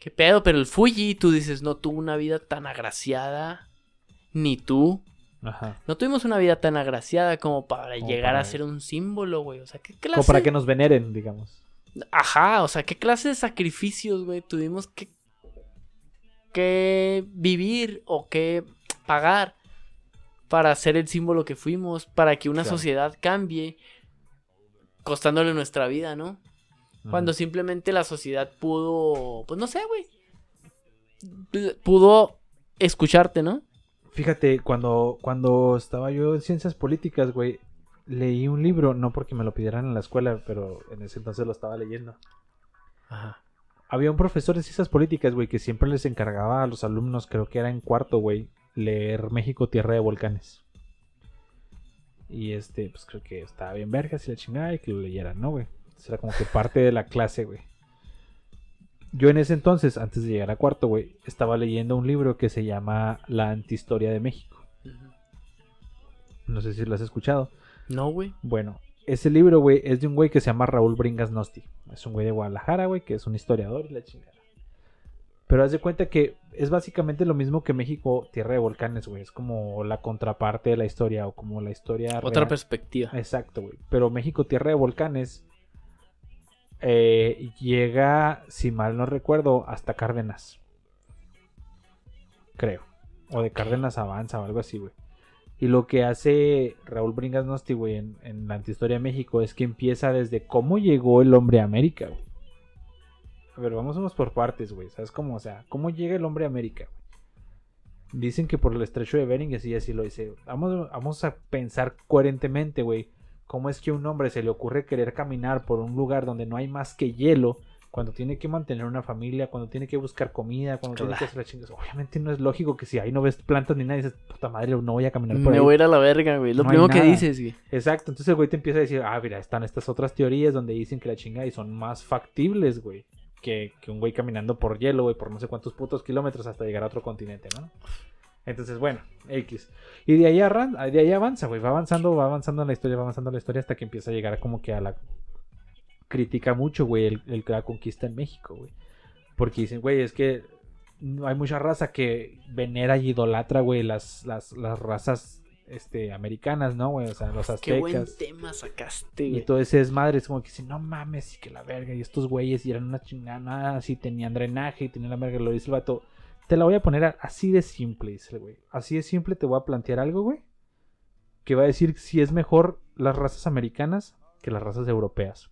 qué pedo, pero el Fuji, tú dices, no tuvo una vida tan agraciada. Ni tú. Ajá. No tuvimos una vida tan agraciada como para Como llegar para a ser un símbolo, güey. O sea, ¿qué clase? Como para que nos veneren, digamos. Ajá, o sea, ¿qué clase de sacrificios, güey, tuvimos que, que vivir o que pagar para ser el símbolo que fuimos, para que una Claro. sociedad cambie, costándole nuestra vida, ¿no? Cuando simplemente la sociedad pudo, pues no sé, güey, pudo escucharte, ¿no? Fíjate, cuando, cuando estaba yo en ciencias políticas, güey, leí un libro, no porque me lo pidieran en la escuela, pero en ese entonces lo estaba leyendo. Ajá. Había un profesor de ciencias políticas, güey, que siempre les encargaba a los alumnos, creo que era en cuarto, güey, leer México, Tierra de Volcanes. Y este, pues creo que estaba bien verga si la chingada y que lo leyeran, ¿no, güey? Era como que parte de la clase, güey. Yo en ese entonces, antes de llegar a cuarto, güey, estaba leyendo un libro que se llama La Antihistoria de México. No sé si lo has escuchado. No, güey. Bueno, ese libro, güey, es de un güey que se llama Raúl Bringas Nosti. Es un güey de Guadalajara, güey, que es un historiador y la chingada. Pero haz de cuenta que es básicamente lo mismo que México, Tierra de Volcanes, güey. Es como la contraparte de la historia o como la historia. Otra real. perspectiva. Exacto, güey. Pero México, Tierra de Volcanes, eh, llega, si mal no recuerdo, hasta Cárdenas. Creo. O de Cárdenas avanza o algo así, güey. Y lo que hace Raúl Bringas Nosti, güey, en, en la antihistoria de México es que empieza desde cómo llegó el hombre a América, güey. A ver, vamos por partes, güey. ¿Sabes cómo? O sea, ¿cómo llega el hombre a América? Dicen que por el estrecho de Bering, así así lo dice. Vamos, vamos a pensar coherentemente, güey. ¿Cómo es que a un hombre se le ocurre querer caminar por un lugar donde no hay más que hielo? Cuando tiene que mantener una familia, cuando tiene que buscar comida, cuando tiene que hacer las chingas. Obviamente no es lógico que si ahí no ves plantas ni nada, dices, puta madre, no voy a caminar por Me ahí. voy a ir a la verga, güey. Lo No primero que dices, güey. Exacto, entonces el güey te empieza a decir, ah, mira, están estas otras teorías donde dicen que la chinga y son más factibles, güey, que, un güey caminando por hielo, güey, por no sé cuántos putos kilómetros hasta llegar a otro continente, ¿no? Entonces, bueno, X. Y de ahí, arran- de ahí avanza, güey, va avanzando, va avanzando en la historia, va avanzando en la historia hasta que empieza a llegar como que a la... Critica mucho, güey, el, el, la conquista en México, güey. Porque dicen, güey, es que hay mucha raza que venera y idolatra, güey, las, las, las razas este, americanas, ¿no, güey? O sea, los Qué buen aztecas. tema sacaste, Y güey. todo ese desmadre es como que dicen, no mames, y que la verga, y estos güeyes y eran una chingada, así tenían drenaje y tenían la verga, lo dice el vato. Te la voy a poner así de simple, dice el güey. Así de simple te voy a plantear algo, güey. Que va a decir si es mejor las razas americanas que las razas europeas.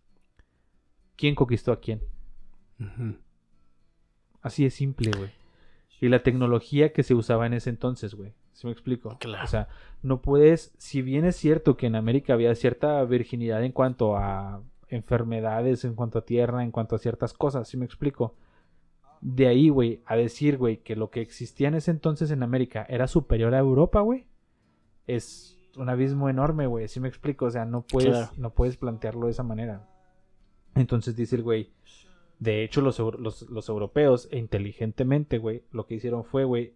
¿Quién conquistó a quién? Así de simple, güey. Y la tecnología que se usaba en ese entonces, güey. ¿Sí me explico? Claro. O sea, no puedes, si bien es cierto que en América había cierta virginidad en cuanto a enfermedades, en cuanto a tierra, en cuanto a ciertas cosas, ¿sí me explico? De ahí, güey, a decir, güey, que lo que existía en ese entonces en América era superior a Europa, güey, es un abismo enorme, güey, ¿sí me explico? O sea, no puedes, Claro. no puedes plantearlo de esa manera. Entonces dice el güey, de hecho los, los, los europeos, e inteligentemente, güey, lo que hicieron fue, güey,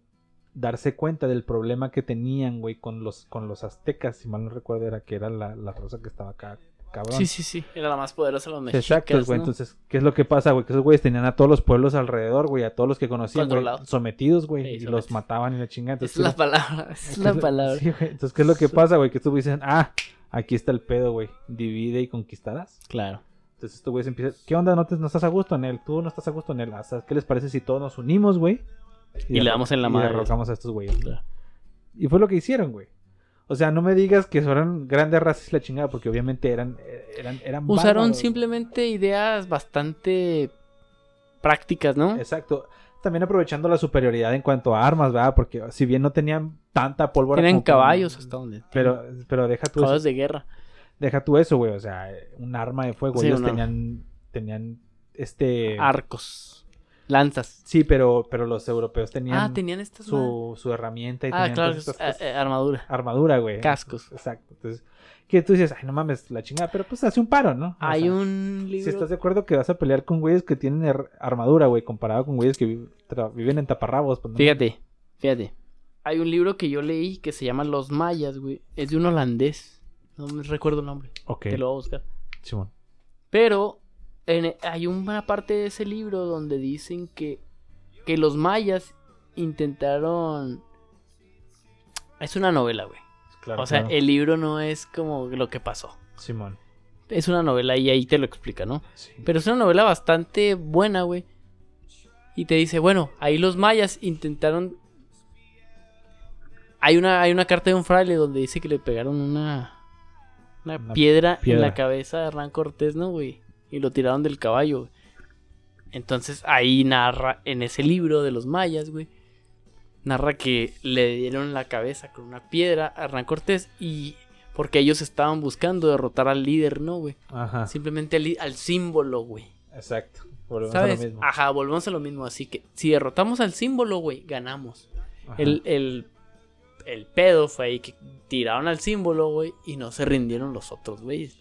darse cuenta del problema que tenían, güey, con los, con los aztecas, si mal no recuerdo, era que era la, la raza que estaba acá, cabrón. Sí, sí, sí. Era la más poderosa de los mexicas, Exacto, güey. ¿no? Entonces, ¿qué es lo que pasa, güey? Que esos güeyes tenían a todos los pueblos alrededor, güey, a todos los que conocían, güey, sometidos, güey, Sí, y los mataban y la chingada. Es la ¿qué palabra. Es ¿qué la palabra. Sí, güey. Entonces, ¿qué es lo que pasa, güey? Que estos güeyes dicen, ah, aquí está el pedo, güey, divide y conquistarás. Claro. Entonces estos güeyes empiezan, ¿qué onda? ¿No, te- no estás a gusto en él? ¿Tú no estás a gusto en él? ¿Qué les parece si todos nos unimos, güey? Y le damos en la y madre. derrocamos a estos güeyes. Claro. Y fue lo que hicieron, güey. O sea, no me digas que eran grandes razas y la chingada, porque obviamente eran, eran, eran Usaron bárbaros. simplemente ideas bastante prácticas, ¿no? Exacto. También aprovechando la superioridad en cuanto a armas, ¿verdad? Porque si bien no tenían tanta pólvora. Como que- caballos hasta donde. Pero, pero deja tú caballos de guerra. Deja tú eso, güey. O sea, un arma de fuego. Sí, Ellos tenían, tenían este. Arcos. Lanzas. Sí, pero, pero los europeos tenían, Ah, tenían estas. su, su herramienta y Ah, tenían claro. todas estas eh, cosas. eh, armadura. armadura, güey. Cascos. Exacto. Entonces, que tú dices, ay, no mames, la chingada, pero pues hace un paro, ¿no? O Hay sea, un libro. Si estás de acuerdo que vas a pelear con güeyes que tienen armadura, güey, comparado con güeyes que vi- viven en taparrabos, pues no. Fíjate, fíjate. Hay un libro que yo leí que se llama Los Mayas, güey. Es de un holandés. No me recuerdo el nombre. Ok, Te lo voy a buscar. Simón. Pero en- hay una parte de ese libro donde dicen que, que los mayas intentaron... Es una novela, güey. Claro, o sea, claro. el libro no es como lo que pasó. Simón. Es una novela y ahí te lo explica, ¿no? Sí. Pero es una novela bastante buena, güey. Y te dice, bueno, ahí los mayas intentaron... Hay una, hay una carta de un fraile donde dice que le pegaron una, una, Una piedra, en la cabeza de Hernán Cortés, ¿no, güey? Y lo tiraron del caballo. güey. Entonces ahí narra, en ese libro de los mayas, güey, narra que le dieron la cabeza con una piedra a Hernán Cortés y porque ellos estaban buscando derrotar al líder, ¿no, güey? Ajá. Simplemente al, al símbolo, güey. Exacto. Volvemos ¿Sabes? a lo mismo. Ajá, volvemos a lo mismo. Así que si derrotamos al símbolo, güey, ganamos. El, el el pedo fue ahí que tiraron al símbolo, güey, y no se rindieron los otros, güey.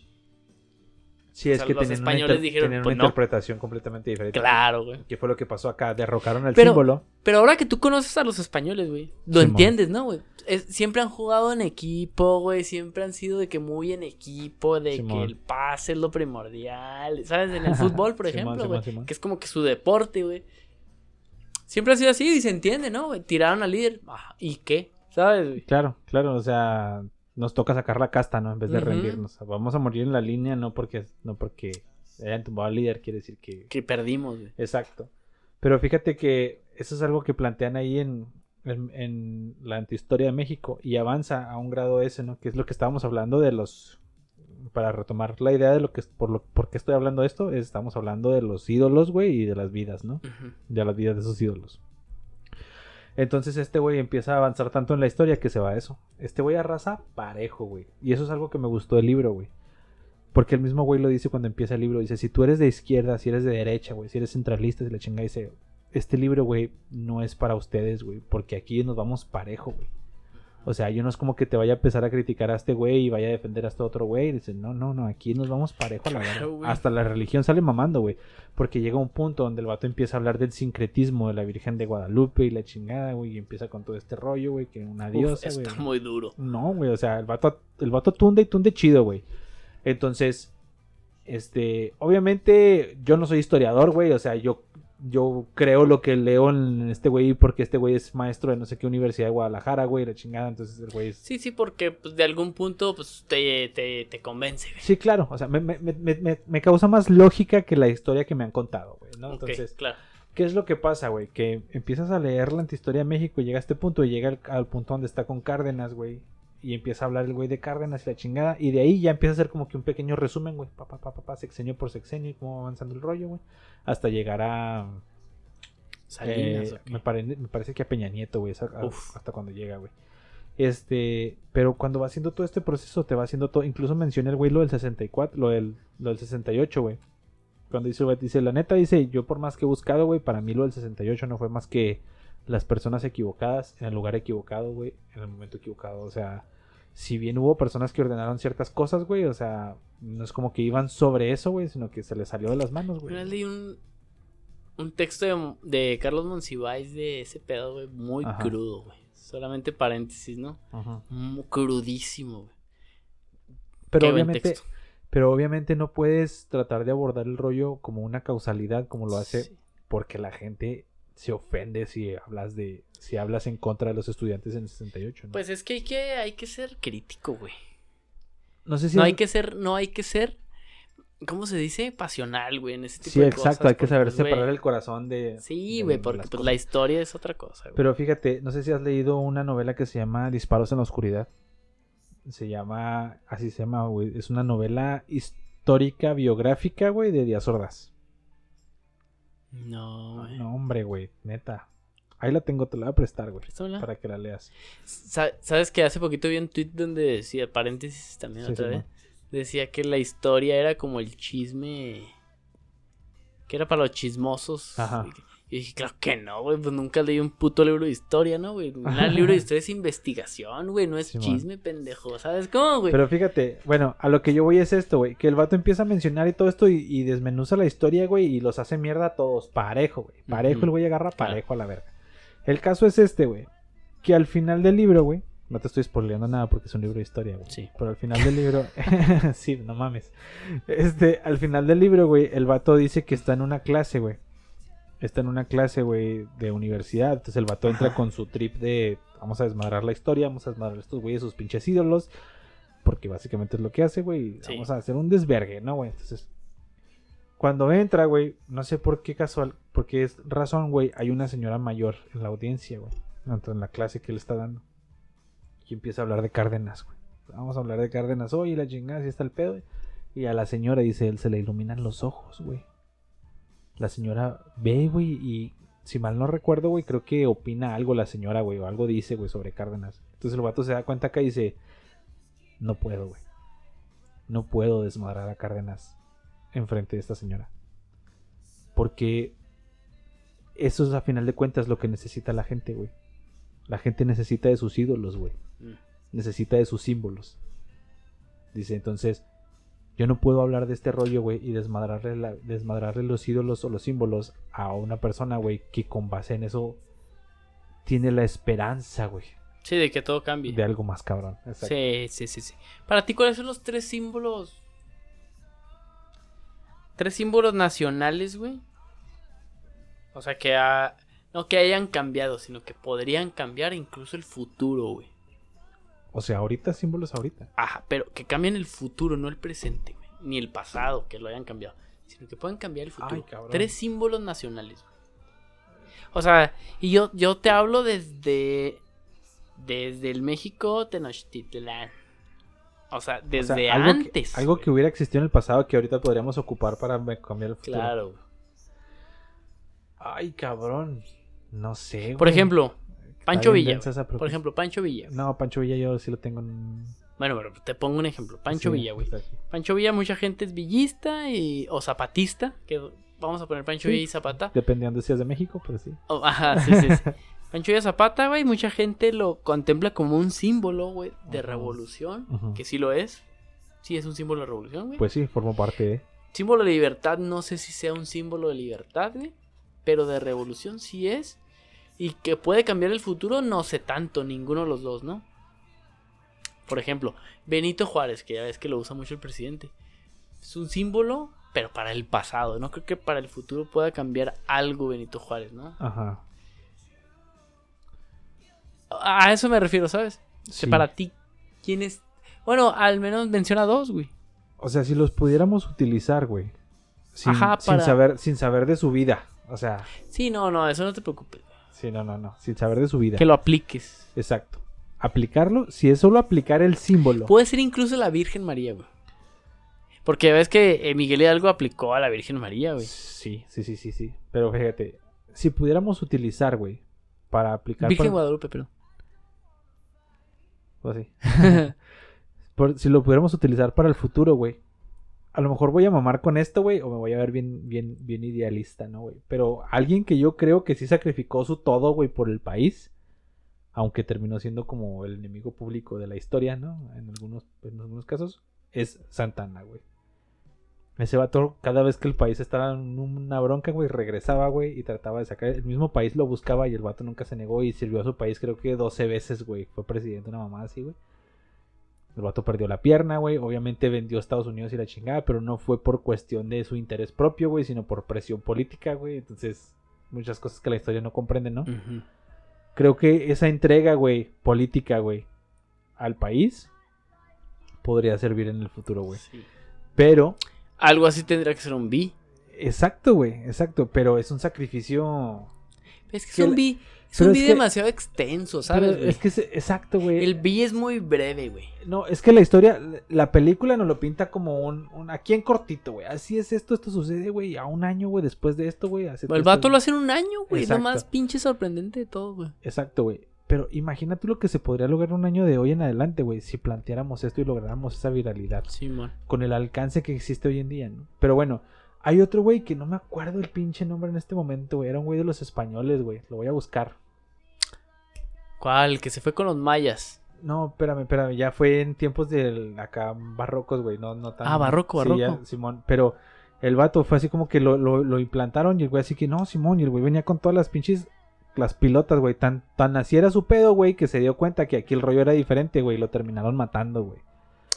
Sí, O es sea, que los españoles una, dijeron, tenían pues, una no. interpretación completamente diferente. Claro, güey. ¿Qué fue lo que pasó acá? Derrocaron al Pero- símbolo. Pero ahora que tú conoces a los españoles, güey, lo entiendes, ¿no, güey? Siempre han jugado en equipo, güey, siempre han sido de que muy en equipo, de que el pase es lo primordial, ¿sabes? En el fútbol, por Simón, ejemplo, Simón, güey, que es como que su deporte, güey. Siempre ha sido así y se entiende, ¿no? güey? Tiraron al líder, ah, ¿y qué? ¿Sabes, güey? Claro, claro, o sea, nos toca sacar la casta, ¿no? En vez de rendirnos. Vamos a morir en la línea, no porque, no porque hayan tumbado al líder, quiere decir que... Que perdimos, güey. Exacto. Pero fíjate que eso es algo que plantean ahí en, en, en la antihistoria de México y avanza a un grado ese, ¿no? Que es lo que estábamos hablando de los... Para retomar la idea de lo que es, por lo por qué estoy hablando de esto, es- estamos hablando de los ídolos, güey, y de las vidas, ¿no? De las vidas de esos ídolos. Entonces este güey empieza a avanzar tanto en la historia que se va a eso. Este güey arrasa parejo, güey. Y eso es algo que me gustó del libro, güey. Porque el mismo güey lo dice cuando empieza el libro. Dice, si tú eres de izquierda, si eres de derecha, güey, si eres centralista, si la chinga dice, este libro, güey, no es para ustedes, güey. Porque aquí nos vamos parejo, güey. O sea, yo no es como que te vaya a empezar a criticar a este güey y vaya a defender a este otro güey. Dice, no, no, no, aquí nos vamos parejo a la Claro. Hasta la religión sale mamando, güey. Porque llega un punto donde el vato empieza a hablar del sincretismo de la Virgen de Guadalupe y la chingada, güey. Y empieza con todo este rollo, güey, que una diosa, güey. está muy duro. No, güey, o sea, el vato, el vato tunde y tunde chido, güey. Entonces, este, obviamente yo no soy historiador, güey, o sea, yo, yo creo lo que leo en este güey porque este güey es maestro de no sé qué universidad de Guadalajara, güey, la chingada, entonces el güey es... Sí, sí, porque pues, de algún punto pues, te, te, te convence, güey. Sí, claro, o sea, me, me- me- me- me causa más lógica que la historia que me han contado, güey, ¿no? Entonces, claro. ¿Qué es lo que pasa, güey? Que empiezas a leer la antihistoria de México y llega a este punto y llega al, al punto donde está con Cárdenas, güey. Y empieza a hablar el güey de Cárdenas y la chingada. Y de ahí ya empieza a hacer como que un pequeño resumen, güey. Pa, pa, pa, pa, pa, sexenio por sexenio y cómo va avanzando el rollo, güey. Hasta llegar a... Salinas, eh, me, pare- me parece que a Peña Nieto, güey. Hasta cuando llega, güey. Este, pero cuando va haciendo todo este proceso, te va haciendo todo. Incluso menciona el güey lo del 64, lo del, lo del 68, güey. Cuando dice, güey, dice, la neta, dice, yo por más que he buscado, güey, para mí lo del 68 no fue más que las personas equivocadas, en el lugar equivocado, güey, en el momento equivocado. O sea, si bien hubo personas que ordenaron ciertas cosas, güey, o sea, no es como que iban sobre eso, güey, sino que se les salió de las manos, güey. Leí un, un texto de, de Carlos Monsiváis de ese pedo, güey, muy Ajá. crudo, güey. Solamente paréntesis, ¿no? Ajá. Muy crudísimo, güey. Pero Qué buen obviamente, texto. pero obviamente no puedes tratar de abordar el rollo como una causalidad, como lo hace Sí. porque la gente se ofende si hablas de si hablas en contra de los estudiantes en el 68 ¿no? Pues es que hay que, hay que ser crítico, güey. no sé si No hay que ser, no hay que ser, ¿cómo se dice? Pasional, güey, en ese tipo sí de exacto cosas, hay que saber güey, separar el corazón de Sí, de- güey, porque pues cosas. la historia es otra cosa, güey. pero fíjate no sé si has leído una novela que se llama Disparos en la oscuridad se llama así se llama güey es una novela histórica biográfica güey de Díaz Ordaz No, güey. no hombre güey neta ahí la tengo te la voy a prestar güey para que la leas Sa- ¿Sabes que hace poquito vi un tweet donde decía, paréntesis también Sí, otra sí, vez, no. decía que la historia era como el chisme, que era para los chismosos. Ajá. Y dije, claro que no, güey, pues nunca leí un puto libro de historia, ¿no, güey? Un libro de historia es investigación, güey, no es chisme, pendejo, ¿sabes cómo, güey? Pero fíjate, bueno, a lo que yo voy es esto, güey. Que el vato empieza a mencionar y todo esto y, y desmenuza la historia, güey, y los hace mierda a todos. Parejo, güey. Parejo, el güey agarra Claro. parejo a la verga. El caso es este, güey. Que al final del libro, güey. No te estoy spoileando nada porque es un libro de historia, güey. Sí. Pero al final del libro. sí, no mames. Este, al final del libro, güey, el vato dice que está en una clase, güey. Está en una clase, güey, de universidad. Entonces el vato entra con su trip de. Vamos a desmadrar la historia, vamos a desmadrar a estos güeyes, sus pinches ídolos. Porque básicamente es lo que hace, güey. Sí. Vamos a hacer un desvergue, ¿no, güey? Entonces. Cuando entra, güey, no sé por qué casual, porque es razón, güey, hay una señora mayor en la audiencia, güey. En la clase que le está dando. Y empieza a hablar de Cárdenas, güey. Vamos a hablar de Cárdenas hoy, la chingada, si está el pedo. güey. Y a la señora, dice él, se le iluminan los ojos, güey. La señora ve, güey, y si mal no recuerdo, güey, creo que opina algo la señora, güey, o algo dice, güey, sobre Cárdenas. Entonces el vato se da cuenta acá y dice, no puedo, güey. No puedo desmadrar a Cárdenas enfrente de esta señora. Porque eso es a final de cuentas lo que necesita la gente, güey. La gente necesita de sus ídolos, güey. Mm. Necesita de sus símbolos. Dice, entonces, yo no puedo hablar de este rollo, güey, y desmadrarle, la- desmadrarle los ídolos o los símbolos a una persona, güey, que con base en eso tiene la esperanza, güey, Sí, de que todo cambie. de algo más cabrón. Exacto. Sí, sí, sí, sí. Para ti, ¿cuáles son los tres símbolos? Tres símbolos nacionales, güey. O sea, que ha- no que hayan cambiado, sino que podrían cambiar incluso el futuro, güey. O sea, ahorita símbolos ahorita. Ajá, pero que cambien el futuro, no el presente, güey. Ni el pasado, que lo hayan cambiado. Sino que puedan cambiar el futuro. Ay, cabrón. Tres símbolos nacionales, güey. O sea, y yo, yo te hablo desde. Desde el México Tenochtitlán. O sea, O sea, desde algo que- antes. algo que hubiera existido en el pasado que ahorita podríamos ocupar para cambiar el futuro. Claro. Ay, cabrón. No sé, Por güey. ejemplo, Está Pancho Villa. Por ejemplo, Pancho Villa. No, Pancho Villa yo sí lo tengo en... Bueno, pero te pongo un ejemplo. Pancho sí, Villa, güey. Pancho Villa, mucha gente es villista y, o zapatista. Que vamos a poner Pancho Sí. Villa y Zapata. Dependiendo si es de México, pero sí. Oh, ajá, sí, sí, sí. Pancho Villa Zapata, güey, mucha gente lo contempla como un símbolo, güey, de revolución. Que sí lo es. Sí, es un símbolo de revolución, güey. Pues sí, formo parte de... símbolo de libertad, no sé si sea un símbolo de libertad, güey. Pero de revolución sí es. Y que puede cambiar el futuro, no sé tanto, ninguno de los dos, ¿no? Por ejemplo, Benito Juárez, que ya ves que lo usa mucho el presidente. Es un símbolo, pero para el pasado. No creo que para el futuro pueda cambiar algo Benito Juárez, ¿no? Ajá. A eso me refiero, ¿sabes? O sea, Sí. Para ti, ¿quién es? Bueno, al menos menciona dos, güey. O sea, si los pudiéramos utilizar, güey. Sin, Ajá, sin para- saber, sin saber de su vida. O sea, Sí, no, no, eso no te preocupes. Sí, no, no, no. Sin saber de su vida. Que lo apliques. Exacto. Aplicarlo, si es solo aplicar el símbolo. Puede ser incluso la Virgen María, güey. Porque ves que eh, Miguel Hidalgo aplicó a la Virgen María, güey. Sí, sí, sí, sí, sí. Pero fíjate, si pudiéramos utilizar, güey, para aplicar... Virgen por- Guadalupe, perdón. pues sí. Por- si lo pudiéramos utilizar para el futuro, güey. A lo mejor voy a mamar con esto, güey, o me voy a ver bien, bien, bien idealista, ¿no, güey? Pero alguien que yo creo que sí sacrificó su todo, güey, por el país, aunque terminó siendo como el enemigo público de la historia, ¿no? En algunos, en algunos casos, es Santana, güey. Ese vato, cada vez que el país estaba en una bronca, güey, regresaba, güey, y trataba de sacar. El mismo país lo buscaba y el vato nunca se negó y sirvió a su país, creo que 12 veces, güey. Fue presidente, una mamá así, güey. El vato perdió la pierna, güey. Obviamente vendió a Estados Unidos y la chingada, pero no fue por cuestión de su interés propio, güey, sino por presión política, güey. Entonces, muchas cosas que la historia no comprende, ¿no? Creo que esa entrega, güey, política, güey, al país podría servir en el futuro, güey. Sí. Pero, Algo así tendría que ser un B. exacto, güey, exacto, pero es un sacrificio. Es que es Que un la- B. Es pero un es que- demasiado extenso, ¿sabes? güey? es que es exacto, güey. El B es muy breve, güey. No, es que la historia, la película nos lo pinta como un, un aquí en cortito, güey. Así es esto, esto sucede, güey, a un año, güey, después de esto, güey. hace El vato esto. lo hace en un año, güey. Lo Exacto. más pinche sorprendente de todo, güey. Exacto, güey. Pero imagínate lo que se podría lograr un año de hoy en adelante, güey, si planteáramos esto y lográramos esa viralidad. Sí, man. con el alcance que existe hoy en día, ¿no? Pero bueno, hay otro güey que no me acuerdo el pinche nombre en este momento, güey. Era un güey de los españoles, güey. Lo voy a buscar. ¿Cuál? Que se fue con los mayas. No, espérame, espérame. Ya fue en tiempos del acá barrocos, güey. No, no tan. Ah, barroco, Sí, ya, barroco. Simón. Pero el vato fue así como que lo, lo, lo implantaron y el güey así que no, Simón. Y el güey venía con todas las pinches. Las pilotas, güey. Tan, tan así era su pedo, güey, que se dio cuenta que aquí el rollo era diferente, güey. Lo terminaron matando, güey.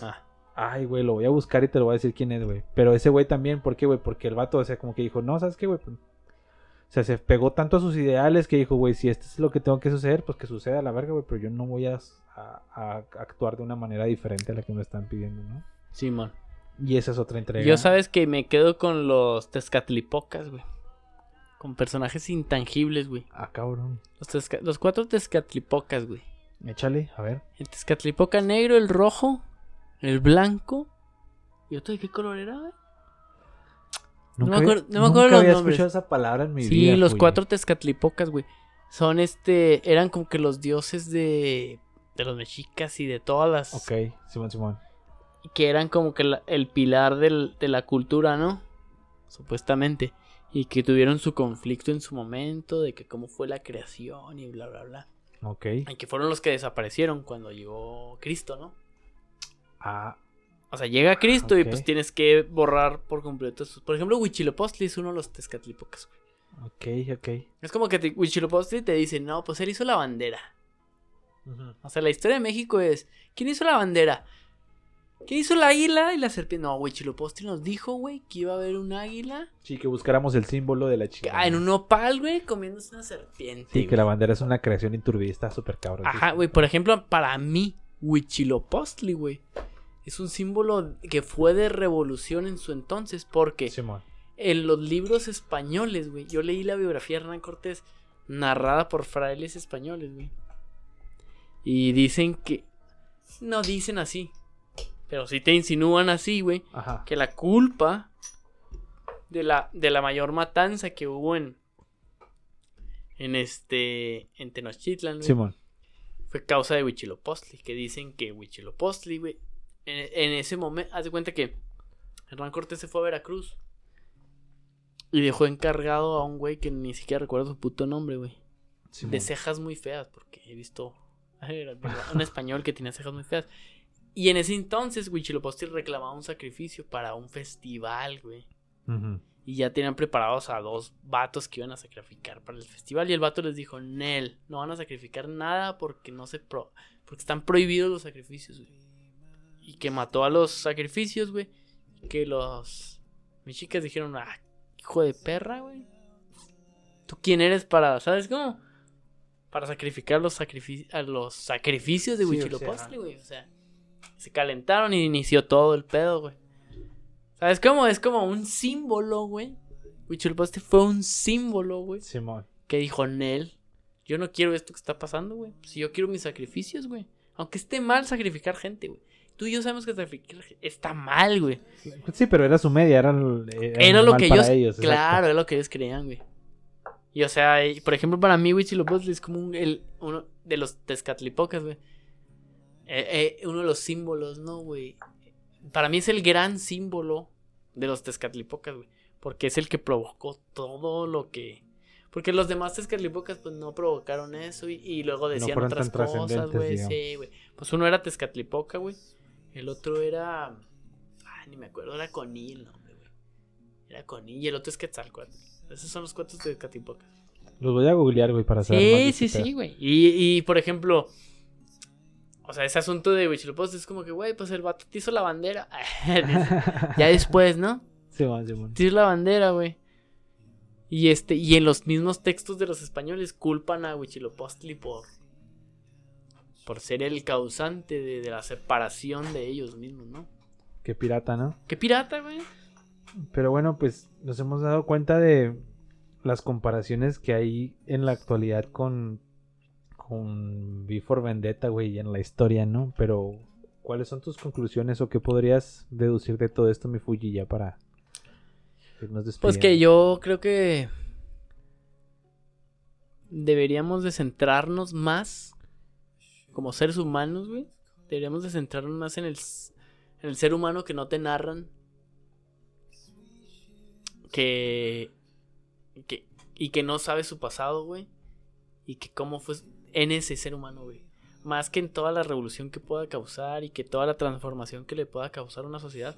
Ah. Ay, güey, lo voy a buscar y te lo voy a decir quién es, güey. Pero ese güey también, ¿por qué, güey? Porque el vato, o sea, como que dijo, no, ¿sabes qué, güey? Pues, o sea, se pegó tanto a sus ideales que dijo, güey, si esto es lo que tengo que suceder, pues que suceda a la verga, güey. Pero yo no voy a, a- a actuar de una manera diferente a la que me están pidiendo, ¿no? Sí, man. Y esa es otra entrega. Yo sabes que me quedo con los Tezcatlipocas, güey. Con personajes intangibles, güey. Ah, cabrón. Los, tezca- los cuatro Tezcatlipocas, güey. Échale, a ver. El Tezcatlipoca negro, el rojo, el blanco. ¿Y otro de qué color era, güey? No me Nunca acuerdo- no me acuerdo nunca los había nombres. escuchado esa palabra en mi Sí, vida. los güey. cuatro Tezcatlipocas, güey. Son este. Eran como que los dioses de. De los mexicas y de todas las. Ok, Simón, Simón. Que eran como que la- el pilar del- de la cultura, ¿no? Supuestamente. Y que tuvieron su conflicto en su momento. De que cómo fue la creación y bla, bla, bla. Ok. Y que fueron los que desaparecieron cuando llegó Cristo, ¿no? Ah, O sea, llega Cristo y pues tienes que borrar por completo. sus- Por ejemplo, Huitzilopochtli es uno de los Tezcatlipocas, güey. ok, ok. Es como que te- Huitzilopochtli te dice, no, pues él hizo la bandera. O sea, la historia de México es, ¿quién hizo la bandera? ¿Quién hizo la águila y la serpiente? No, Huitzilopochtli nos dijo, güey, que iba a haber un águila Sí, que buscáramos el símbolo de la chica. ah, en un nopal, güey, comiéndose una serpiente. Sí, que la bandera es una creación inturbista súper cabrón. Ajá, güey, por ejemplo, para mí, Huitzilopochtli, güey, es un símbolo que fue de revolución en su entonces, porque Simón. en los libros españoles, güey, yo leí la biografía de Hernán Cortés narrada por frailes españoles, güey. Y dicen que no dicen así, pero sí te insinúan así, güey, que la culpa de la de la mayor matanza que hubo en en este en Tenochtitlan, güey, Simón. Fue causa de Huitzilopochtli, que dicen que Huitzilopochtli, güey, en, en ese momento, haz de cuenta que Hernán Cortés se fue a Veracruz y dejó encargado a un güey que ni siquiera recuerdo su puto nombre, güey, de cejas muy feas, porque he visto un español que tenía cejas muy feas. Y en ese entonces Huitzilopochtli reclamaba un sacrificio para un festival, güey. Ujú. Y ya tenían preparados a dos vatos que iban a sacrificar para el festival. Y el vato les dijo, Nel, no van a sacrificar nada porque no se pro porque están prohibidos los sacrificios, güey. Y que mató a los sacrificios, güey. Que los mis chicas dijeron, ah, hijo de perra, güey. ¿Tú quién eres para, sabes cómo? Para sacrificar los sacrifi- a los sacrificios de Sí, sea, Huitzilopochtli, güey. O sea, se calentaron y inició todo el pedo, güey. ¿Sabes cómo? Es como un símbolo, güey. Huitzilopochtli fue un símbolo, güey. Simón. Que dijo Nel. Yo no quiero esto que está pasando, güey. Si yo quiero mis sacrificios, güey. Aunque esté mal sacrificar gente, güey. Tú y yo sabemos que sacrificar gente está mal, güey. Sí, pero era su media, era, el- era Era lo que ellos, claro, era lo que ellos creían, güey. Y o sea, y, por ejemplo, para mí Huitzilopochtli es como un, el, uno de los Tezcatlipocas, güey. Eh, eh, uno de los símbolos, ¿no, güey? Para mí es el gran símbolo de los Tezcatlipocas, güey. Porque es el que provocó todo lo que... Porque los demás Tezcatlipocas, pues, no provocaron eso y, y luego decían otras cosas, güey. Sí, güey. Pues uno era Tezcatlipoca, güey. El otro era... Ay, ni me acuerdo, era Conil, no, güey. Era Conil y el otro es Quetzalcoatl. Esos son los cuatro de Tezcatlipocas. Los voy a googlear, güey, para saber Sí, este sí, pedo. sí, güey. Y, y, por ejemplo, o sea, ese asunto de Huitzilopochtli es como que, güey, pues el vato te hizo la bandera. ya después, ¿no? Simón, Simón. Te hizo la bandera, güey. Y este, y en los mismos textos de los españoles culpan a Huitzilopochtli por por ser el causante de, de la separación de ellos mismos, ¿no? Qué pirata, ¿no? Qué pirata, güey. Pero bueno, pues nos hemos dado cuenta de las comparaciones que hay en la actualidad con con V for Vendetta, güey, en la historia, ¿no? Pero ¿cuáles son tus conclusiones o qué podrías deducir de todo esto, mi Fuji, ya para irnos despidiendo? Pues que yo creo que deberíamos de centrarnos más como seres humanos, güey. Deberíamos de centrarnos más en el, en el ser humano que no te narran. Que, que... Y que no sabe su pasado, güey. Y que cómo fue en ese ser humano, güey. Más que en toda la revolución que pueda causar y que toda la transformación que le pueda causar a una sociedad.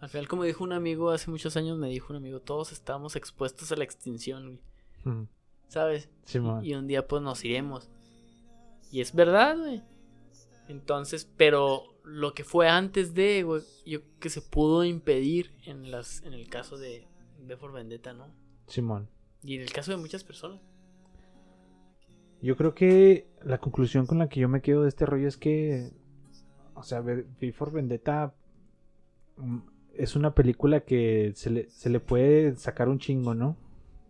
Al final, como dijo un amigo hace muchos años, me dijo un amigo, todos estamos expuestos a la extinción, güey. ¿Sabes? Simón. Y un día pues nos iremos. Y es verdad, güey. Entonces, pero lo que fue antes de, güey, yo que se pudo impedir en las en el caso de V for Vendetta, ¿no? Simón. Y en el caso de muchas personas. Yo creo que la conclusión con la que yo me quedo de este rollo es que, o sea, for Vendetta mm, es una película que se le, se le puede sacar un chingo, ¿no?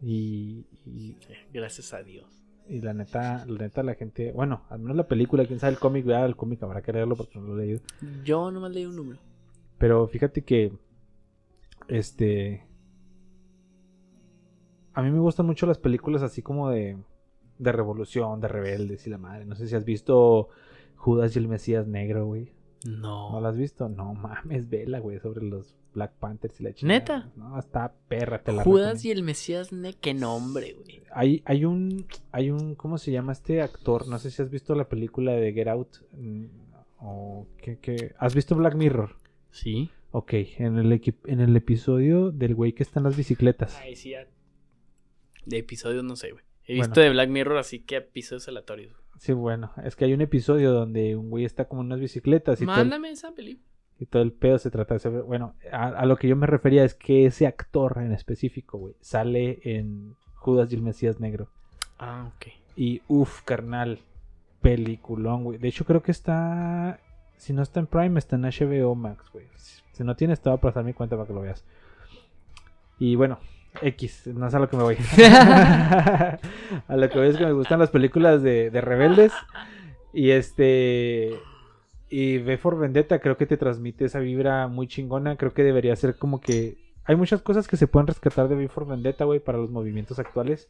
Y, y, Gracias a Dios. y la neta, la neta la gente, bueno, al menos la película, quién sabe el cómic, vea el cómic habrá que leerlo porque no lo he leído. Yo nomás leí un número. Pero fíjate que, este, a mí me gustan mucho las películas así como de, de revolución, de rebeldes y la madre. No sé si has visto Judas y el Mesías Negro, güey. ¿No No. la has visto? No mames, vela, güey, sobre los Black Panthers y la chingada. ¿Neta? No, está perra, te la Judas recomiendo. y el Mesías, ne qué nombre, güey. hay, hay un, hay un, ¿cómo se llama este actor? No sé si has visto la película de Get Out. mm, O que, que- ¿Has visto Black Mirror? Sí. Ok, en el, equi- en el episodio del güey que está en las bicicletas. Ay, sí. ya. De episodios no sé, güey. He Bueno. visto de Black Mirror, así que episodios aleatorios. Sí, bueno, es que hay un episodio donde un güey está como en unas bicicletas y todo, el, Mándame esa película. y todo el pedo se trata de... saber- Bueno, a, a lo que yo me refería es que ese actor en específico, güey, sale en Judas y el Mesías Negro. Ah, ok. Y uff, carnal, peliculón, güey. De hecho, creo que está. Si no está en Prime, está en HBO Max, güey. Si- Si no tienes, te voy a pasar mi cuenta para que lo veas. Y bueno, X, no es a lo que me voy. a lo que voy es que me gustan las películas de, de rebeldes. Y este. Y V for Vendetta creo que te transmite esa vibra muy chingona. Creo que debería ser como que. Hay muchas cosas que se pueden rescatar de V for Vendetta, güey, para los movimientos actuales.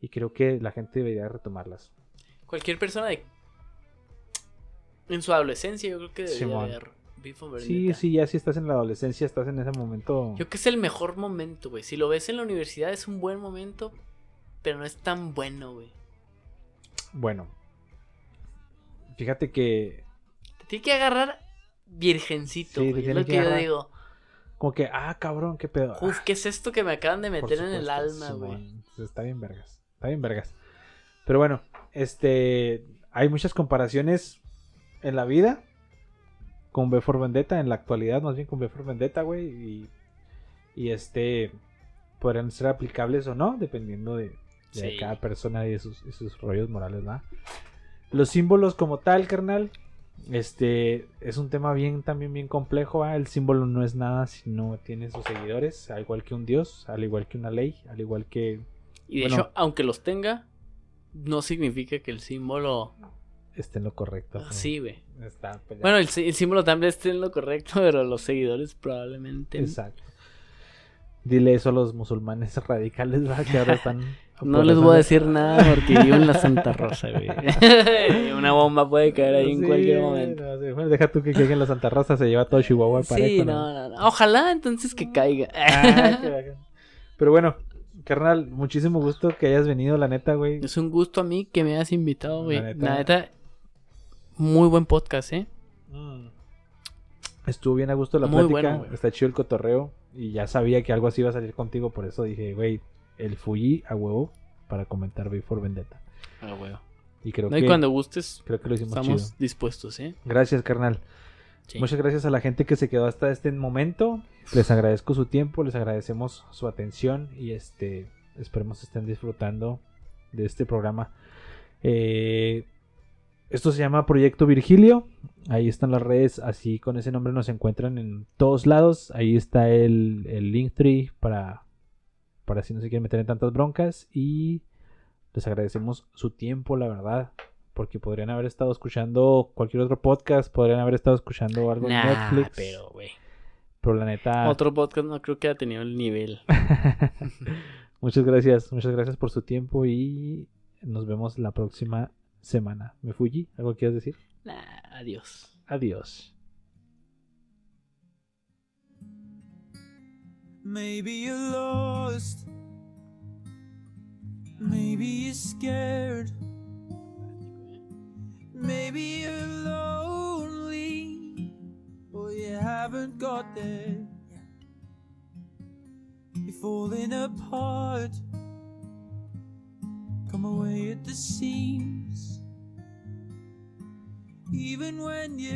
Y creo que la gente debería retomarlas. Cualquier persona de. En su adolescencia, yo creo que debería Simón. ver Before Sí, sí, ya si estás en la adolescencia, estás en ese momento. Yo creo que es el mejor momento, güey. Si lo ves en la universidad es un buen momento, pero no es tan bueno, güey. Bueno. Fíjate que. Te tiene que agarrar virgencito, Sí, güey. Es lo que que yo digo. Como que, ah, cabrón, qué pedo. Uf, ¿qué es esto que me acaban de meter en el alma, güey? Simón. Está bien, vergas. Está bien, vergas. Pero bueno, este. Hay muchas comparaciones en la vida con V for Vendetta, en la actualidad, más bien con for Vendetta, güey. Y, y este. Podrían ser aplicables o no, dependiendo de, de Sí. cada persona y de sus, y sus rollos morales, ¿verdad? Los símbolos como tal, carnal. Este es un tema bien también bien complejo. ¿ah? El símbolo no es nada si no tiene sus seguidores, al igual que un dios, al igual que una ley, al igual que Y de Bueno. hecho, aunque los tenga, no significa que el símbolo. esté en lo correcto. ¿no? Sí, güey. Está. Bueno, el, sí- el símbolo también esté en lo correcto, pero los seguidores probablemente. exacto. Dile eso a los musulmanes radicales ¿verdad? que ahora están. No les voy a decir nada porque vivo en la Santa Rosa, güey. Una bomba puede caer ahí en cualquier momento. no, sí, bueno, deja tú que caiga en la Santa Rosa, se lleva todo Chihuahua para Sí, no, no, no. Ojalá entonces que caiga. Ah, qué. Pero bueno, carnal, muchísimo gusto que hayas venido, la neta, güey. Es un gusto a mí que me hayas invitado, güey. La La neta. Muy buen podcast, ¿eh? Mm. Estuvo bien a gusto la Muy plática, bueno, está chido el cotorreo y ya sabía que algo así iba a salir contigo, por eso dije, güey, el Fuji a huevo para comentar Before Vendetta. Ah, güey. Y creo No, y que cuando gustes, creo que lo hicimos estamos chido. dispuestos, ¿eh? Gracias, carnal. Sí. Muchas gracias a la gente que se quedó hasta este momento. Les agradezco su tiempo, les agradecemos su atención y este esperemos estén disfrutando de este programa. Eh, esto se llama Proyecto Virgilio. Ahí están las redes, así con ese nombre nos encuentran en todos lados. Ahí está el, el Linktree para, para si no se quieren meter en tantas broncas. Y les agradecemos su tiempo, la verdad. Porque podrían haber estado escuchando cualquier otro podcast, podrían haber estado escuchando algo en Nah, Netflix. pero, güey. Pero la neta. Otro podcast no creo que haya tenido el nivel. muchas gracias, muchas gracias por su tiempo y nos vemos la próxima semana. Me fui, ¿algo quieres decir? Nah, adiós. Adiós. Maybe you're lost. Maybe you're scared. Maybe you're lonely. Or you haven't got there. You're falling apart. Come away at the seams. Even when you